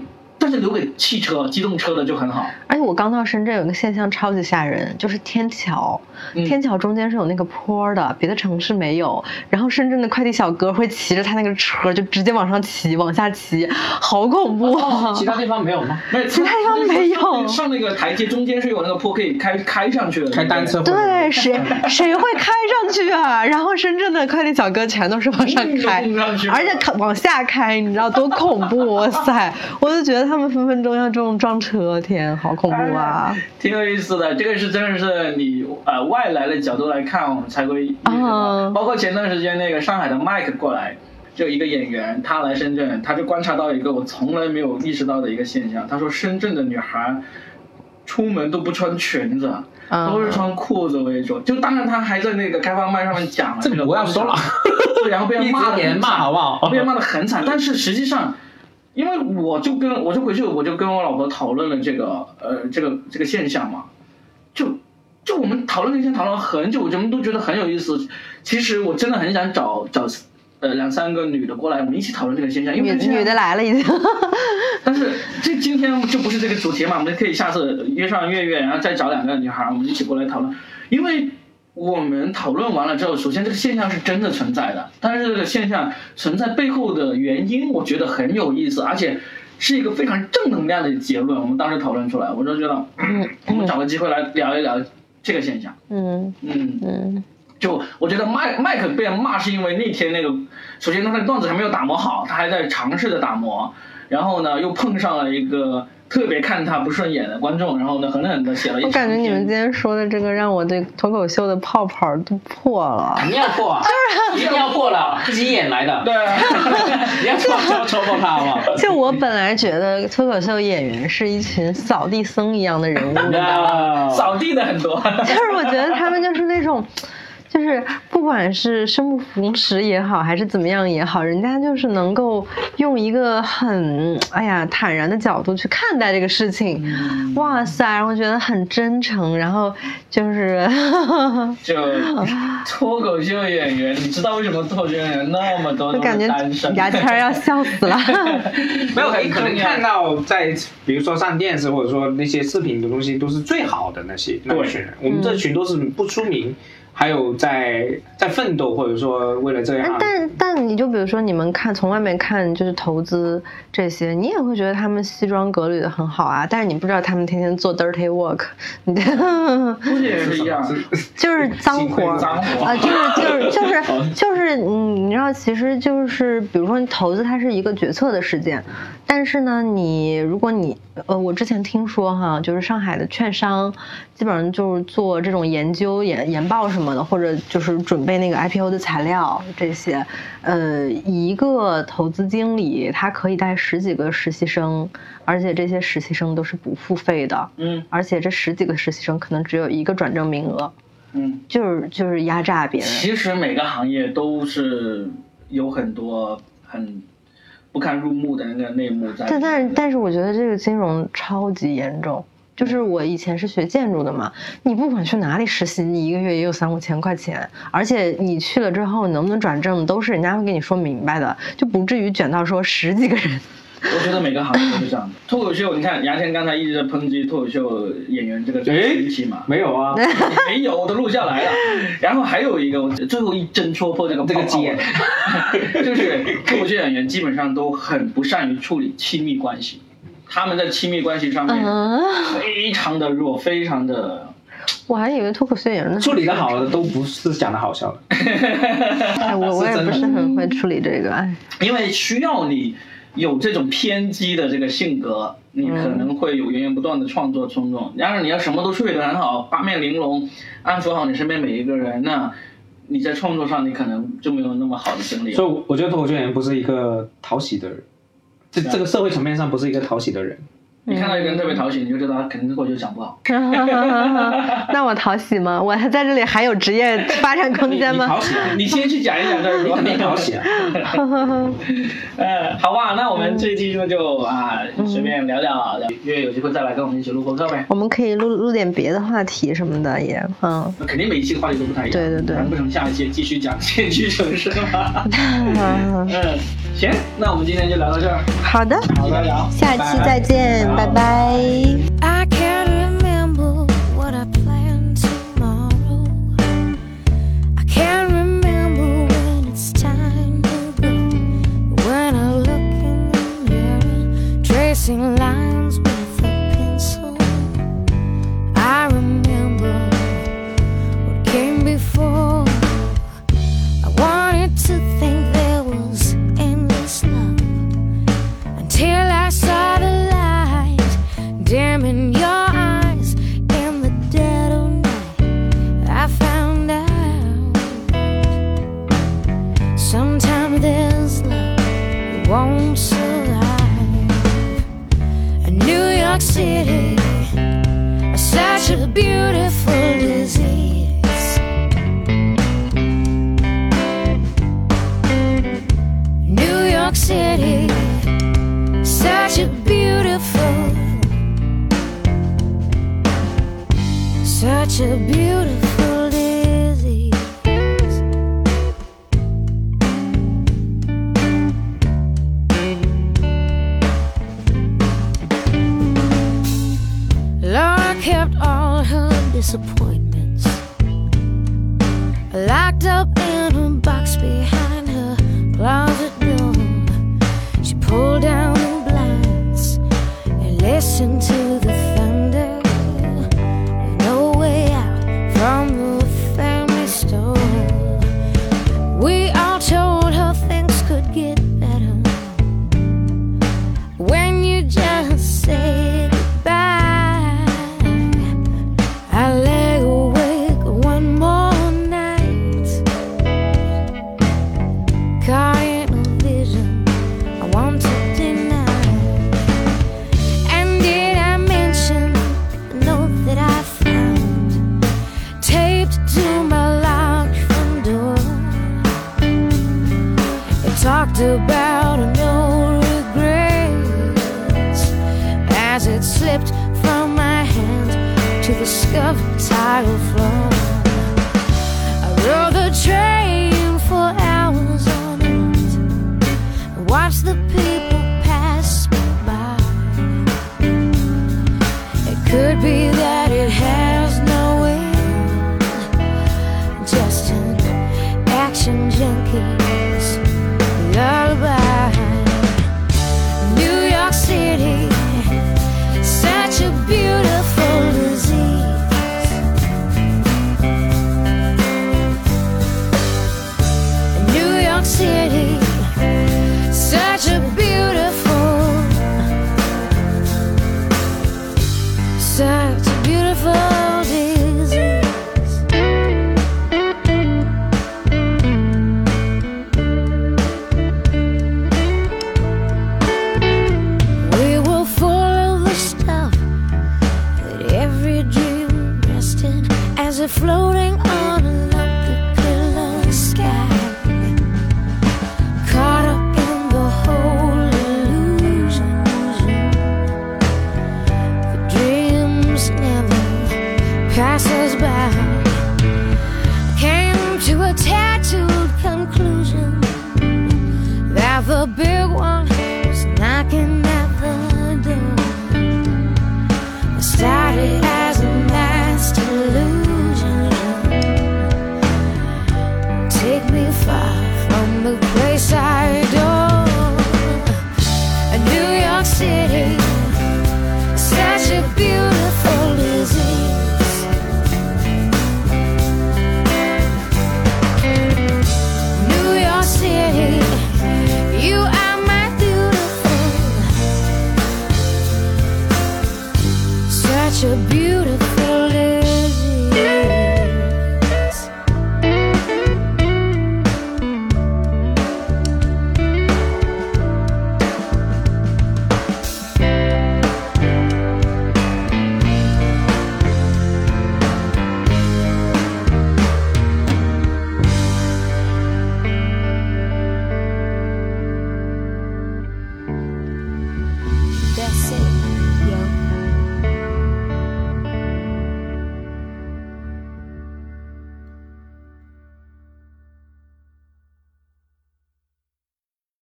但是留给汽车、机动车的就很好。而且我刚到深圳，有个现象超级吓人，就是天桥，嗯天桥中间是有那个坡的，别的城市没有。然后深圳的快递小哥会骑着他那个车，就直接往上骑，往下骑，好恐怖啊！其他地方没有吗？没有，其他地方没有上那个台阶中间是有那个坡可以开开上去的，开单车。对，谁谁会开上去啊？然后深圳的快递小哥全都是往上开 而且开往下开，你知道多恐怖？哇塞！我就觉得他们分分钟要这种撞车，天，好恐怖啊！挺有意思的。这个是真的是你呃外来的角度来看，我们才会。啊包括前段时间那个上海的 Mike 过来，就一个演员，他来深圳，他就观察到一个我从来没有意识到的一个现象。他说深圳的女孩出门都不穿裙子。啊都是穿裤子为主，就当然他还在那个开放麦上面讲了 这个个不要说了对，然后被人骂的骂好不好被人骂的很惨，但是实际上，因为我就跟我就回去我就跟我老婆讨论了这个呃这个这个现象嘛，就就我们讨论那天讨论了很久，我们都觉得很有意思。其实我真的很想找找呃两三个女的过来，我们一起讨论这个现象，因女为女的来了已经，但是这今天就不是这个主题嘛，我们可以下次约上月月，然后再找两个女孩，我们一起过来讨论。因为我们讨论完了之后，首先这个现象是真的存在的，但是这个现象存在背后的原因，我觉得很有意思，而且是一个非常正能量的结论。我们当时讨论出来，我就觉得，嗯，我们找个机会来聊一聊这个现象。嗯嗯，嗯，就我觉得麦麦克被人骂是因为那天那个，首先他那个段子还没有打磨好，他还在尝试着打磨，然后呢又碰上了一个特别看他不顺眼的观众，然后呢狠狠的写了一我感觉你们今天说的这个让我对脱口秀的泡泡都破了。肯定要破啊，一定要破了，自己演来的。对，你要戳戳戳破他好不好？就我本来觉得脱口秀演员是一群扫地僧一样的人物，你知道吗？扫地的很多，就是我觉得他们就是那种，就是不管是生不逢时也好，还是怎么样也好，人家就是能够用一个很哎呀坦然的角度去看待这个事情，哇塞，然后觉得很真诚，然后就是就脱口秀演员，你知道为什么脱口秀演员那么多都感觉是单身？牙签儿要笑死了。没有，你可能看到在比如说上电视或者说那些视频的东西都是最好的那些那一群人，我们这群都是不出名，还有在在奋斗或者说为了这样。但但你就比如说你们看从外面看就是投资这些，你也会觉得他们西装革履的很好啊，但是你不知道他们天天做 dirty work，你 估计也是一样。就是 脏活脏活啊，就是就是就是就是嗯，你知道，其实就是比如说你投资它是一个决策的事件，但是呢，你如果你呃，我之前听说哈，就是上海的券商基本上就是做这种研究研研报什么的，或者就是准备那个 IPO 的材料这些，呃，一个投资经理他可以带十几个实习生，而且这些实习生都是不付费的，嗯而且这十几个实习生可能只有一个转正名额。嗯，就是就是压榨别人。其实每个行业都是有很多很不堪入目的那个内幕在。但但是但是我觉得这个金融超级严重。就是我以前是学建筑的嘛，你不管去哪里实习，你一个月也有三五千块钱，而且你去了之后能不能转正，都是人家会跟你说明白的，就不至于卷到说十几个人。我觉得每个行业都是这样的。脱口秀，你看牙签刚才一直在抨击脱口秀演员这个神奇嘛，没有啊，没有，我都录下来了。然后还有一个，我最后一针戳破这个这个结，就是脱口秀演员基本上都很不善于处理亲密关系，他们在亲密关系上面非常的弱，非常的。我还以为脱口秀演员处理的好的都不是讲的好笑的。哎，我我也不是很会处理这个，哎，因为需要你有这种偏激的这个性格，你可能会有源源不断的创作冲动。然而你要什么都处理得很好，八面玲珑，安抚好你身边每一个人，那你在创作上你可能就没有那么好的精力。所以我觉得脱口秀演员不是一个讨喜的人，这这个社会层面上不是一个讨喜的人。你看到一个人特别讨喜，你就知道他肯定过去讲不好。那我讨喜吗？我还在这里还有职业发展空间吗？讨喜，你先去讲一讲这，你肯定讨喜啊。呃，好吧，那我们这一期呢就啊随便聊聊，约有机会再来跟我们一起录播客呗。我们可以录录点别的话题什么的也，嗯。肯定每一期的话题都不太一样。对对对。难不成下一期继续讲县区城市吗？嗯，行，那我们今天就聊到这儿。好的，好的，聊，下期再见。Bye bye. I can't remember what I tomorrow. I can't remember when it's time to go. When I look in the mirror, tracing lines beautiful disease. New York City, such a beautiful such a beautiful disappointments. Locked up in a box behind